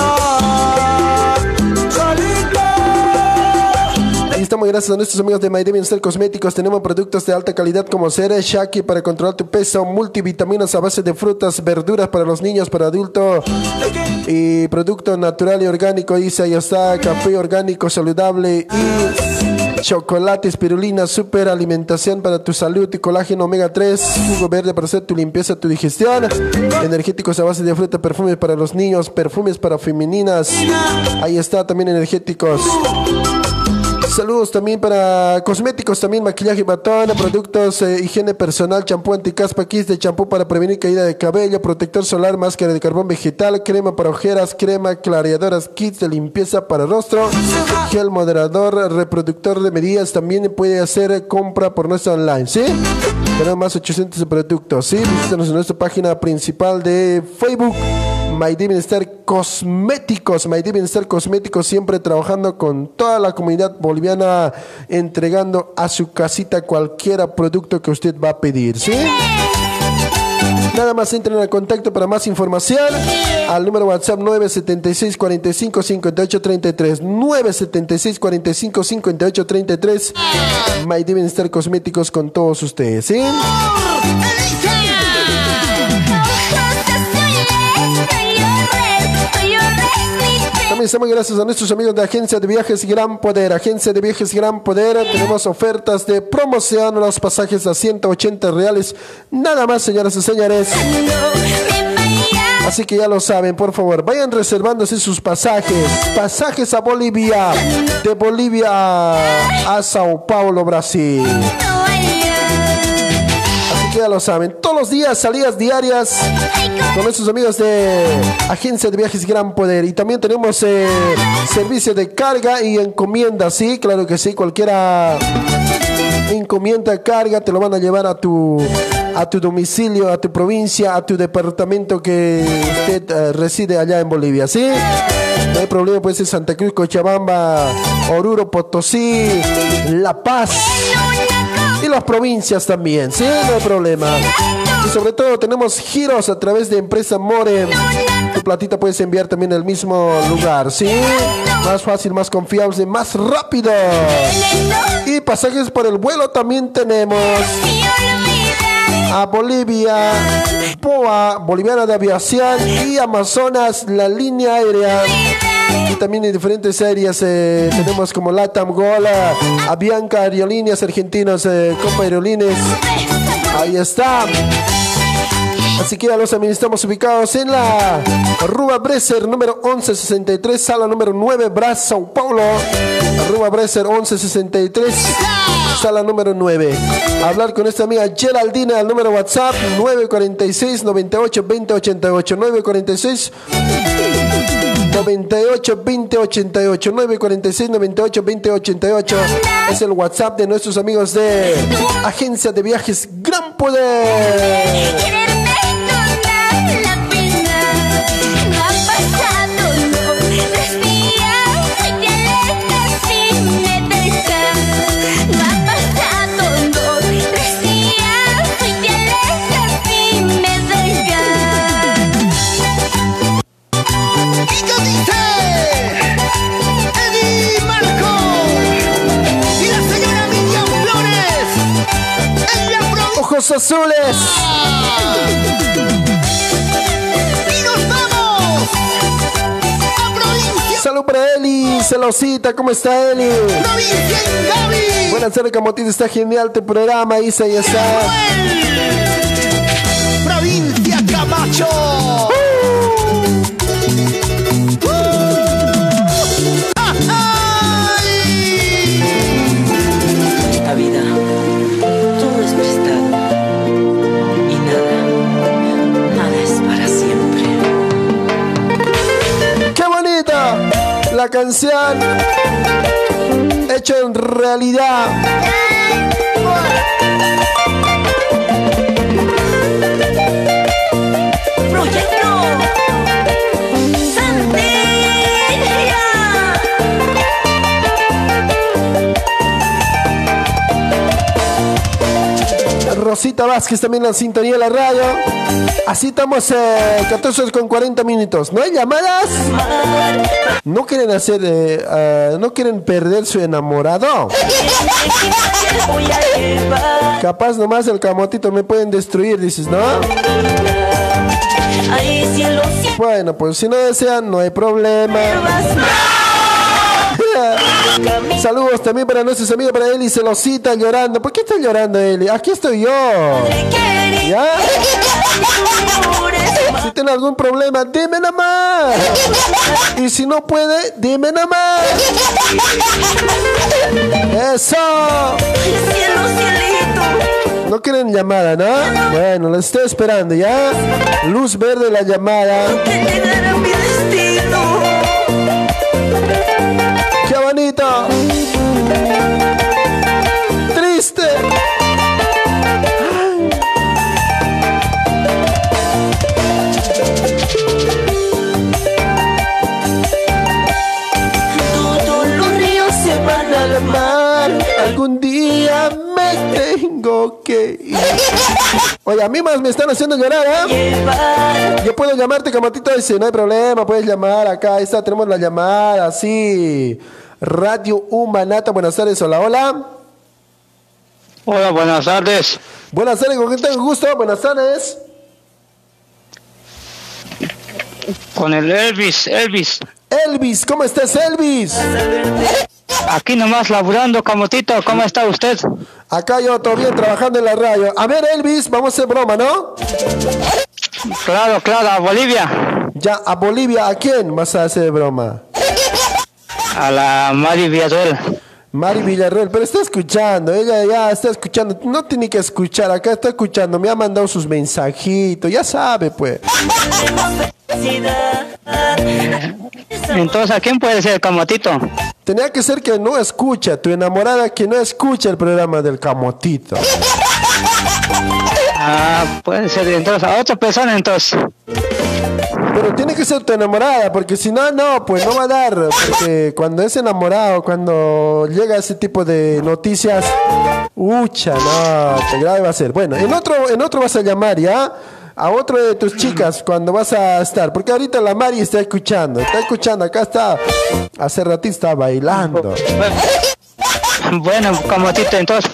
estamos gracias a nuestros amigos de My Bienestar Cosméticos. Tenemos productos de alta calidad como Cera, Shaki para controlar tu peso, multivitaminas a base de frutas, verduras para los niños, para adultos y producto natural y orgánico. Dice ahí está, café orgánico saludable y chocolate, espirulina, super alimentación para tu salud y colágeno omega 3, jugo verde para hacer tu limpieza, tu digestión, energéticos a base de fruta, perfumes para los niños, perfumes para femeninas. Ahí está también energéticos. Saludos también para cosméticos, también maquillaje batón, productos, eh, higiene personal, champú anticaspa, kits de champú para prevenir caída de cabello, protector solar, máscara de carbón vegetal, crema para ojeras, crema clareadoras, kits de limpieza para rostro, gel moderador, reproductor de medidas, también puede hacer compra por nuestra online, ¿sí? Tenemos más 800 productos, ¿sí? Visítanos en nuestra página principal de Facebook. My Bienestar Cosméticos, My Bienestar Cosméticos, siempre trabajando con toda la comunidad boliviana, entregando a su casita cualquier producto que usted va a pedir, ¿sí? Nada más entren en contacto para más información al número WhatsApp 976 45 58 33 976 45 58 33 My Bienestar Cosméticos con todos ustedes, ¿sí? Estamos gracias a nuestros amigos de Agencia de Viajes Gran Poder. Agencia de Viajes Gran Poder. Tenemos ofertas de promoción. Los pasajes a 180 reales. Nada más, señoras y señores. Así que ya lo saben, por favor, vayan reservándose sus pasajes. Pasajes a Bolivia. De Bolivia a Sao Paulo, Brasil. Ya lo saben. Todos los días, salidas diarias con nuestros amigos de Agencia de Viajes Gran Poder. Y también tenemos eh, servicio de carga y encomienda, sí, claro que sí. Cualquiera encomienda, carga, te lo van a llevar a tu a tu domicilio, a tu provincia, a tu departamento que usted eh, reside allá en Bolivia, ¿sí? No hay problema, puede ser Santa Cruz, Cochabamba, Oruro, Potosí, La Paz y las provincias también, ¿sí? No hay problema. Y sobre todo tenemos giros a través de empresa More. Tu platita puedes enviar también al mismo lugar, ¿sí? Más fácil, más confiable, más rápido. Y pasajes por el vuelo también tenemos a Bolivia, POA, Boliviana de Aviación y Amazonas, la línea aérea. Y también en diferentes áreas eh, tenemos como Latam Gola, Avianca, Aerolíneas Argentinos, eh, Copa Aerolíneas. Ahí está. Así que ya los administramos ubicados en la Rua Bresser número 1163, sala número 9, Bras, Sao Paulo. Rua Bresser 1163, sala número 9. Hablar con esta amiga Geraldina al número WhatsApp 946 98 20 88 946 98 20 88 946 98 20 88 es el WhatsApp de nuestros amigos de Agencia de Viajes Gran Poder. Ojos azules.
y nos vamos a provincia,
Salud para Eli, celosita, ¿cómo está Eli?
provincia Gaby.
Buenas tardes, Camotito, está genial tu programa, Isa, ya está.
Provincia Camacho.
Hecha en realidad. Rosita Vázquez también la sintonía de la radio. Así estamos eh, 14 con 40 minutos. ¿No hay llamadas? ¿No quieren hacer, eh, ah, no quieren perder su enamorado? Capaz nomás el camotito me pueden destruir, dices, ¿no? Bueno, pues si no desean, no hay problema. Saludos también para nuestros amigos, para Eli Celosita llorando. ¿Por qué está llorando Eli? Aquí estoy yo. Si tiene algún problema, dime nada más. Y si no puede, dime nada más. Eso. No quieren llamada, ¿no? Bueno, lo estoy esperando, ¿ya? Luz verde la llamada. ¡Triste!
Todos los ríos se van al mar.
Algún día me tengo que ir. Oye, a mí más me están haciendo llorar, ¿eh? Yo puedo llamarte, Camatito, dice, no hay problema, puedes llamar acá, ahí está, tenemos la llamada, sí. Radio Humanata, buenas tardes, hola, hola.
Hola, buenas tardes.
Buenas tardes, ¿con quién tengo gusto? Buenas tardes.
Con el Elvis, Elvis.
Elvis, ¿cómo estás, Elvis?
Aquí nomás laburando, Camotito, ¿cómo está usted?
Acá yo todavía trabajando en la radio. A ver, Elvis, vamos a hacer broma, ¿no?
Claro, claro, a Bolivia.
Ya, a Bolivia, ¿a quién vas a hacer broma?
A la Mari Villarreal.
Mari Villarreal, pero está escuchando, ella ya está escuchando, no tiene que escuchar, acá está escuchando, me ha mandado sus mensajitos, ya sabe pues.
Entonces, ¿a quién puede ser el Camotito?
Tenía que ser que no escucha, tu enamorada que no escucha el programa del camotito.
Ah, puede ser entonces a otra persona entonces.
Pero tiene que ser tu enamorada, porque si no, no, pues no va a dar. Porque cuando es enamorado, cuando llega ese tipo de noticias, ucha, no, qué grave va a ser. Bueno, en otro, en otro vas a llamar, ¿ya? A otro de tus chicas cuando vas a estar, porque ahorita la Mari está escuchando, está escuchando, acá está, hace ratito está bailando.
Bueno, Camotito, entonces,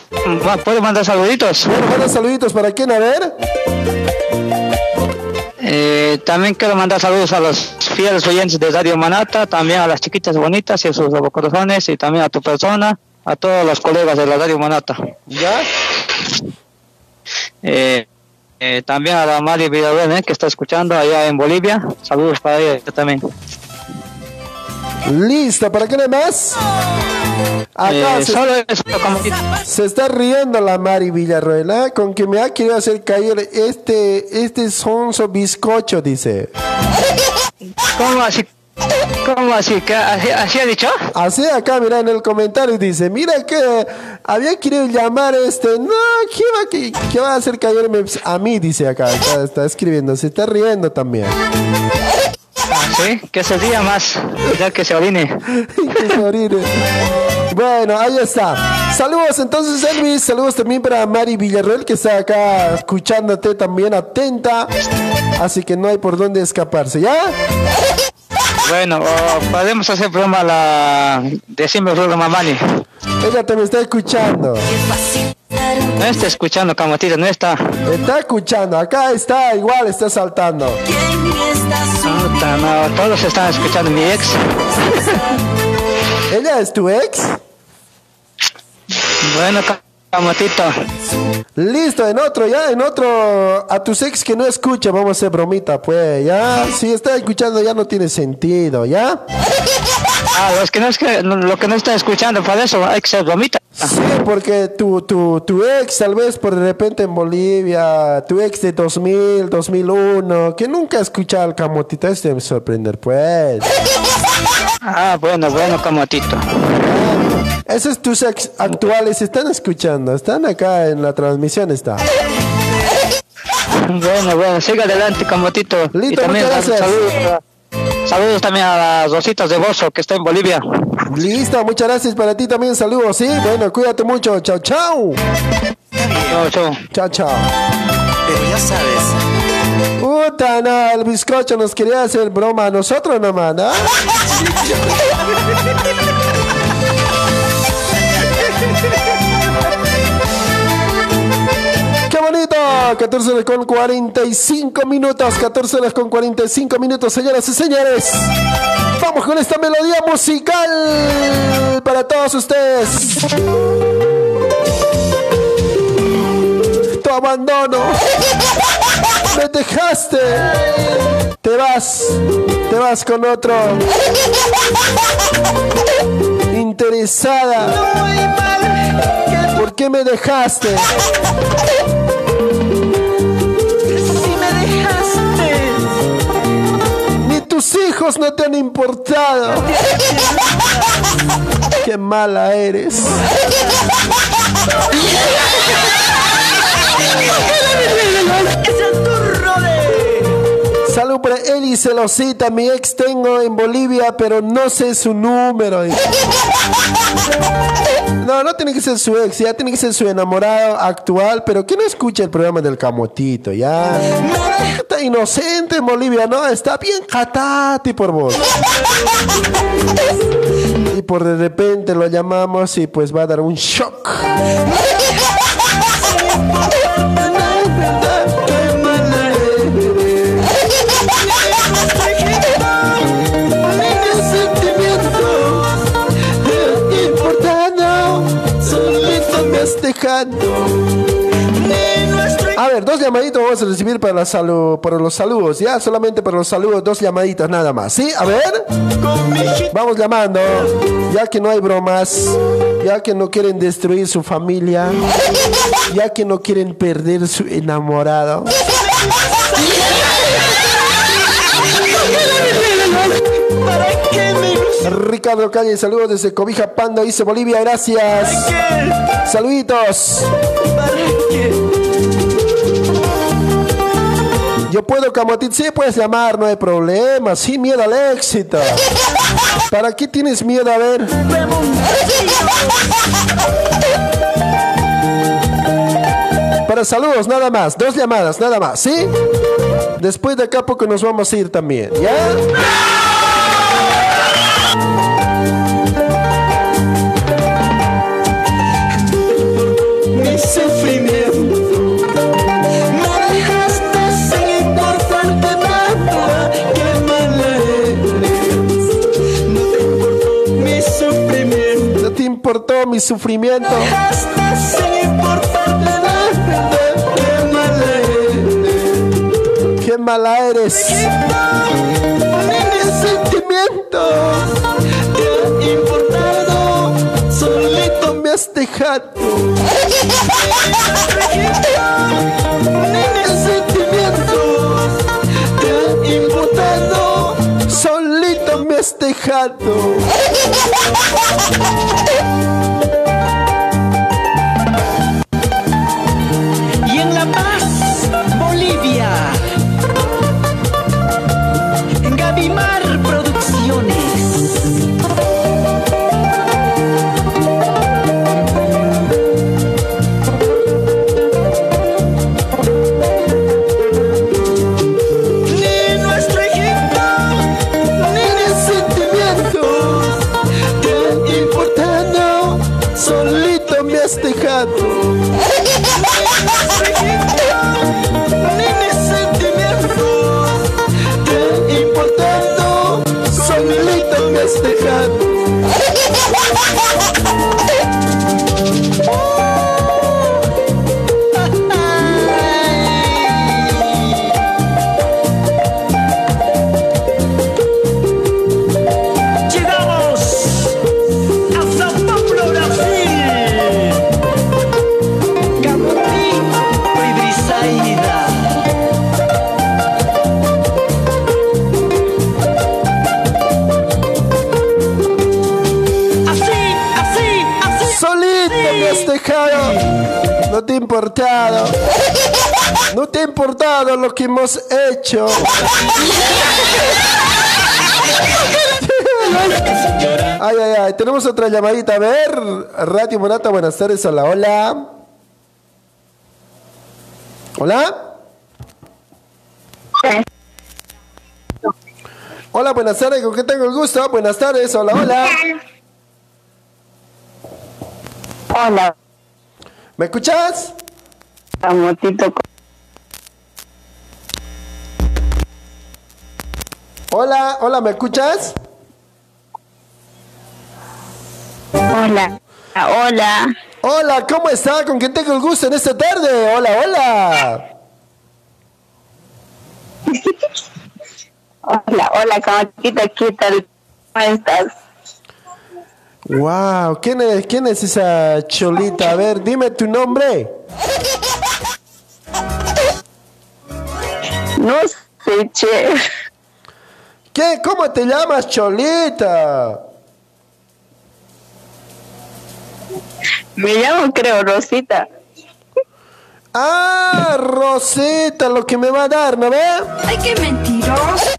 ¿puedo mandar saluditos?
Bueno, manda saluditos para quién, a ver.
Eh, también quiero mandar saludos a los fieles oyentes de Radio Manata, también a las chiquitas bonitas y a sus corazones y también a tu persona, a todos los colegas de la Radio Manata.
¿Ya?
Eh, eh, también a la Mari Villarreal, que está escuchando allá en Bolivia. Saludos para ella también.
Listo, ¿para qué más? Acá
Eh,
se,
solo eso,
se está riendo la Mari Villarroel, ¿ah? Con que me ha querido hacer caer este, este sonso bizcocho, dice.
¿Cómo así? ¿Cómo así? ¿Qué, así, así ha dicho?
Así acá, mira en el comentario dice, mira que había querido llamar este, no, ¿qué va, qué, qué va a hacer caerme a mí? Dice acá, está, está escribiendo, se está riendo también.
¿Sí? Que se diga más, ya que se orine.
Que se orine. Bueno, ahí está. Saludos entonces, Elvis. Saludos también para Mari Villarreal, que está acá escuchándote también atenta. Así que no hay por dónde escaparse, ¿ya?
Bueno, podemos hacer broma la... Decime broma, Mani.
Ella también está escuchando.
No está escuchando, Camotito, no está.
Está escuchando. Acá está, igual está saltando.
Puta, no, todos están escuchando mi ex.
¿Ella es tu ex?
Bueno, Camotito.
Listo, en otro, ya, en otro. A tus ex que no escucha, vamos a hacer bromita, pues, ya. Si está escuchando, ya no tiene sentido, ¿ya?
Ah, los que no es que, lo que no están escuchando, para eso ser bromita.
Sí, porque tu, tu, tu ex, tal vez por de repente en Bolivia, tu ex de 2000, 2001, que nunca ha escuchado al camotito, este me sorprender, pues.
Ah, bueno, bueno, Camotito.
Esos tus ex actuales están escuchando, están acá en la transmisión, está.
Bueno, bueno, siga adelante, Camotito. y
Listo,
también
muchas gracias.
saludos, saludos también a las Rositas de Bozo, que está en Bolivia.
Listo, muchas gracias para ti también, saludos, sí. Bueno, cuídate mucho, chao, chao.
Chao, chao.
Chao, chao.
Pero ya sabes.
Puta, no, el bizcocho nos quería hacer broma a nosotros nomás, ¿no? bonito! 14 horas con 45 minutos, 14 horas con 45 minutos, señoras y señores. Vamos con esta melodía musical para todos ustedes. Tu abandono. Me dejaste. Te vas. Te vas con otro. Interesada. ¿Por qué me dejaste? Hijos no te han importado. Qué mala eres.
Es el turno de.
Salud para Eli Celosita, mi ex tengo en Bolivia, pero no sé su número. No, no tiene que ser su ex, ya tiene que ser su enamorado actual, pero que no escuche el programa del camotito, ya. Está inocente en Bolivia, no, está bien catati por vos. Y por de repente lo llamamos y pues va a dar un shock. A ver, dos llamaditos vamos a recibir para, la salu- para los saludos, ya solamente para los saludos, dos llamaditas nada más, ¿sí? A ver, vamos llamando, ya que no hay bromas, ya que no quieren destruir su familia, ya que no quieren perder su enamorado. Ricardo Calle, saludos desde Cobija Panda, dice Bolivia, gracias. Saluditos. Yo puedo, Camotín, sí puedes llamar, no hay problema, sin miedo al éxito. ¿Para qué tienes miedo? A ver. Para saludos, nada más, dos llamadas, nada más, ¿sí? Después de acá poco nos vamos a ir también, ¿ya?
Mi sufrimiento. Me dejaste sin importarte nada. Qué mala eres. No te importó mi Ni mis sentimientos te han importado. Solito
me has. Me No te ha importado lo que hemos hecho. Ay, ay, ay. Tenemos otra llamadita. A ver. Radio Monata, buenas tardes. Hola, hola. Hola. Hola, buenas tardes, ¿con qué tengo el gusto? Buenas tardes, hola, hola.
Hola,
¿Me escuchas?
amorcito.
Hola, hola, ¿me escuchas?
Hola, hola.
Hola, ¿cómo está? ¿Con quién tengo el gusto en esta tarde? Hola, hola.
Hola, hola, Camochito, ¿qué tal? ¿Cómo estás?
Wow, ¿quién es, quién es esa cholita? A ver, dime tu nombre.
No sé, che.
¿Qué? ¿Cómo te llamas, cholita?
Me llamo, creo, Rosita.
Ah, Rosita, lo que me va a dar, ¿no ve?
Ay, qué mentiroso.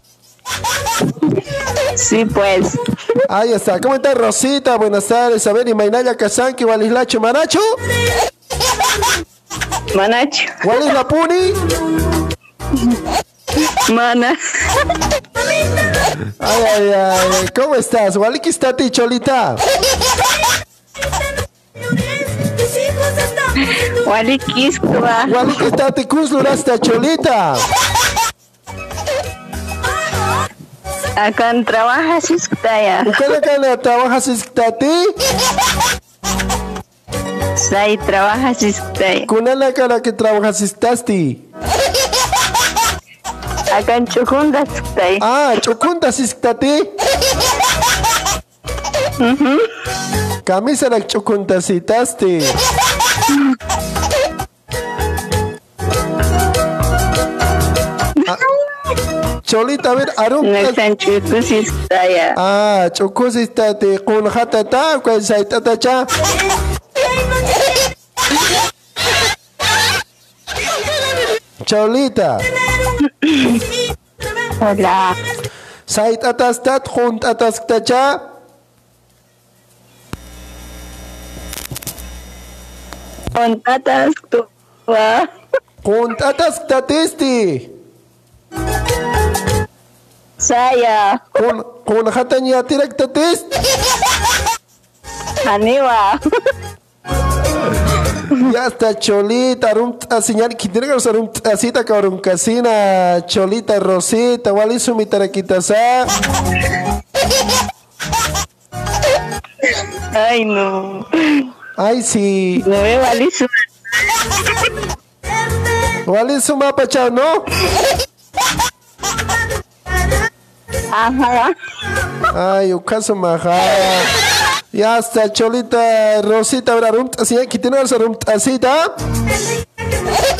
Sí, pues.
Ahí está. ¿Cómo está Rosita? Buenas tardes. A ver, y Mainaya Kazanki, Walislacho Manacho.
Manacho.
¿Cuál es la Puni?
Mana.
Ay, ay, ay. ¿Cómo estás? ¿Waliki está ti, cholita?
Wali Kiskua.
¿Waliki está ti, Kuzlurasta, cholita?
Acá trabajas Iskutaya.
¿Usted acá trabajas ti?
Sai trabajas Iskutaya.
¿Con la cara que trabajas estasti?
Acá en Chukunda Iskutaya.
Ah, chukunda sistati. Camisa la chukunda sitasti. Cholita, a ver, Arum.
No están Chukus Iskutaya.
Ah, chukus istati. Kun hatata, kwen saitata cha. Cholita.
Hola.
Sait atas tat, kun atas tacha.
Contatas Tua.
Kun atas tatisti.
Saya.
Kun kun hatanya tirak tatis.
Haniwa.
Ya está Cholita, rum señal que tiene que usar un asita cabrón casina, Cholita Rosita, wali sumi tarakita sa.
Ay, no.
Ay sí.
No me vale su.
Wali suma pachao, ¿no?
Ajá.
Ay, ucaso maja. Ya está Cholita Rosita, ahora rum así que tiene que usar un asita.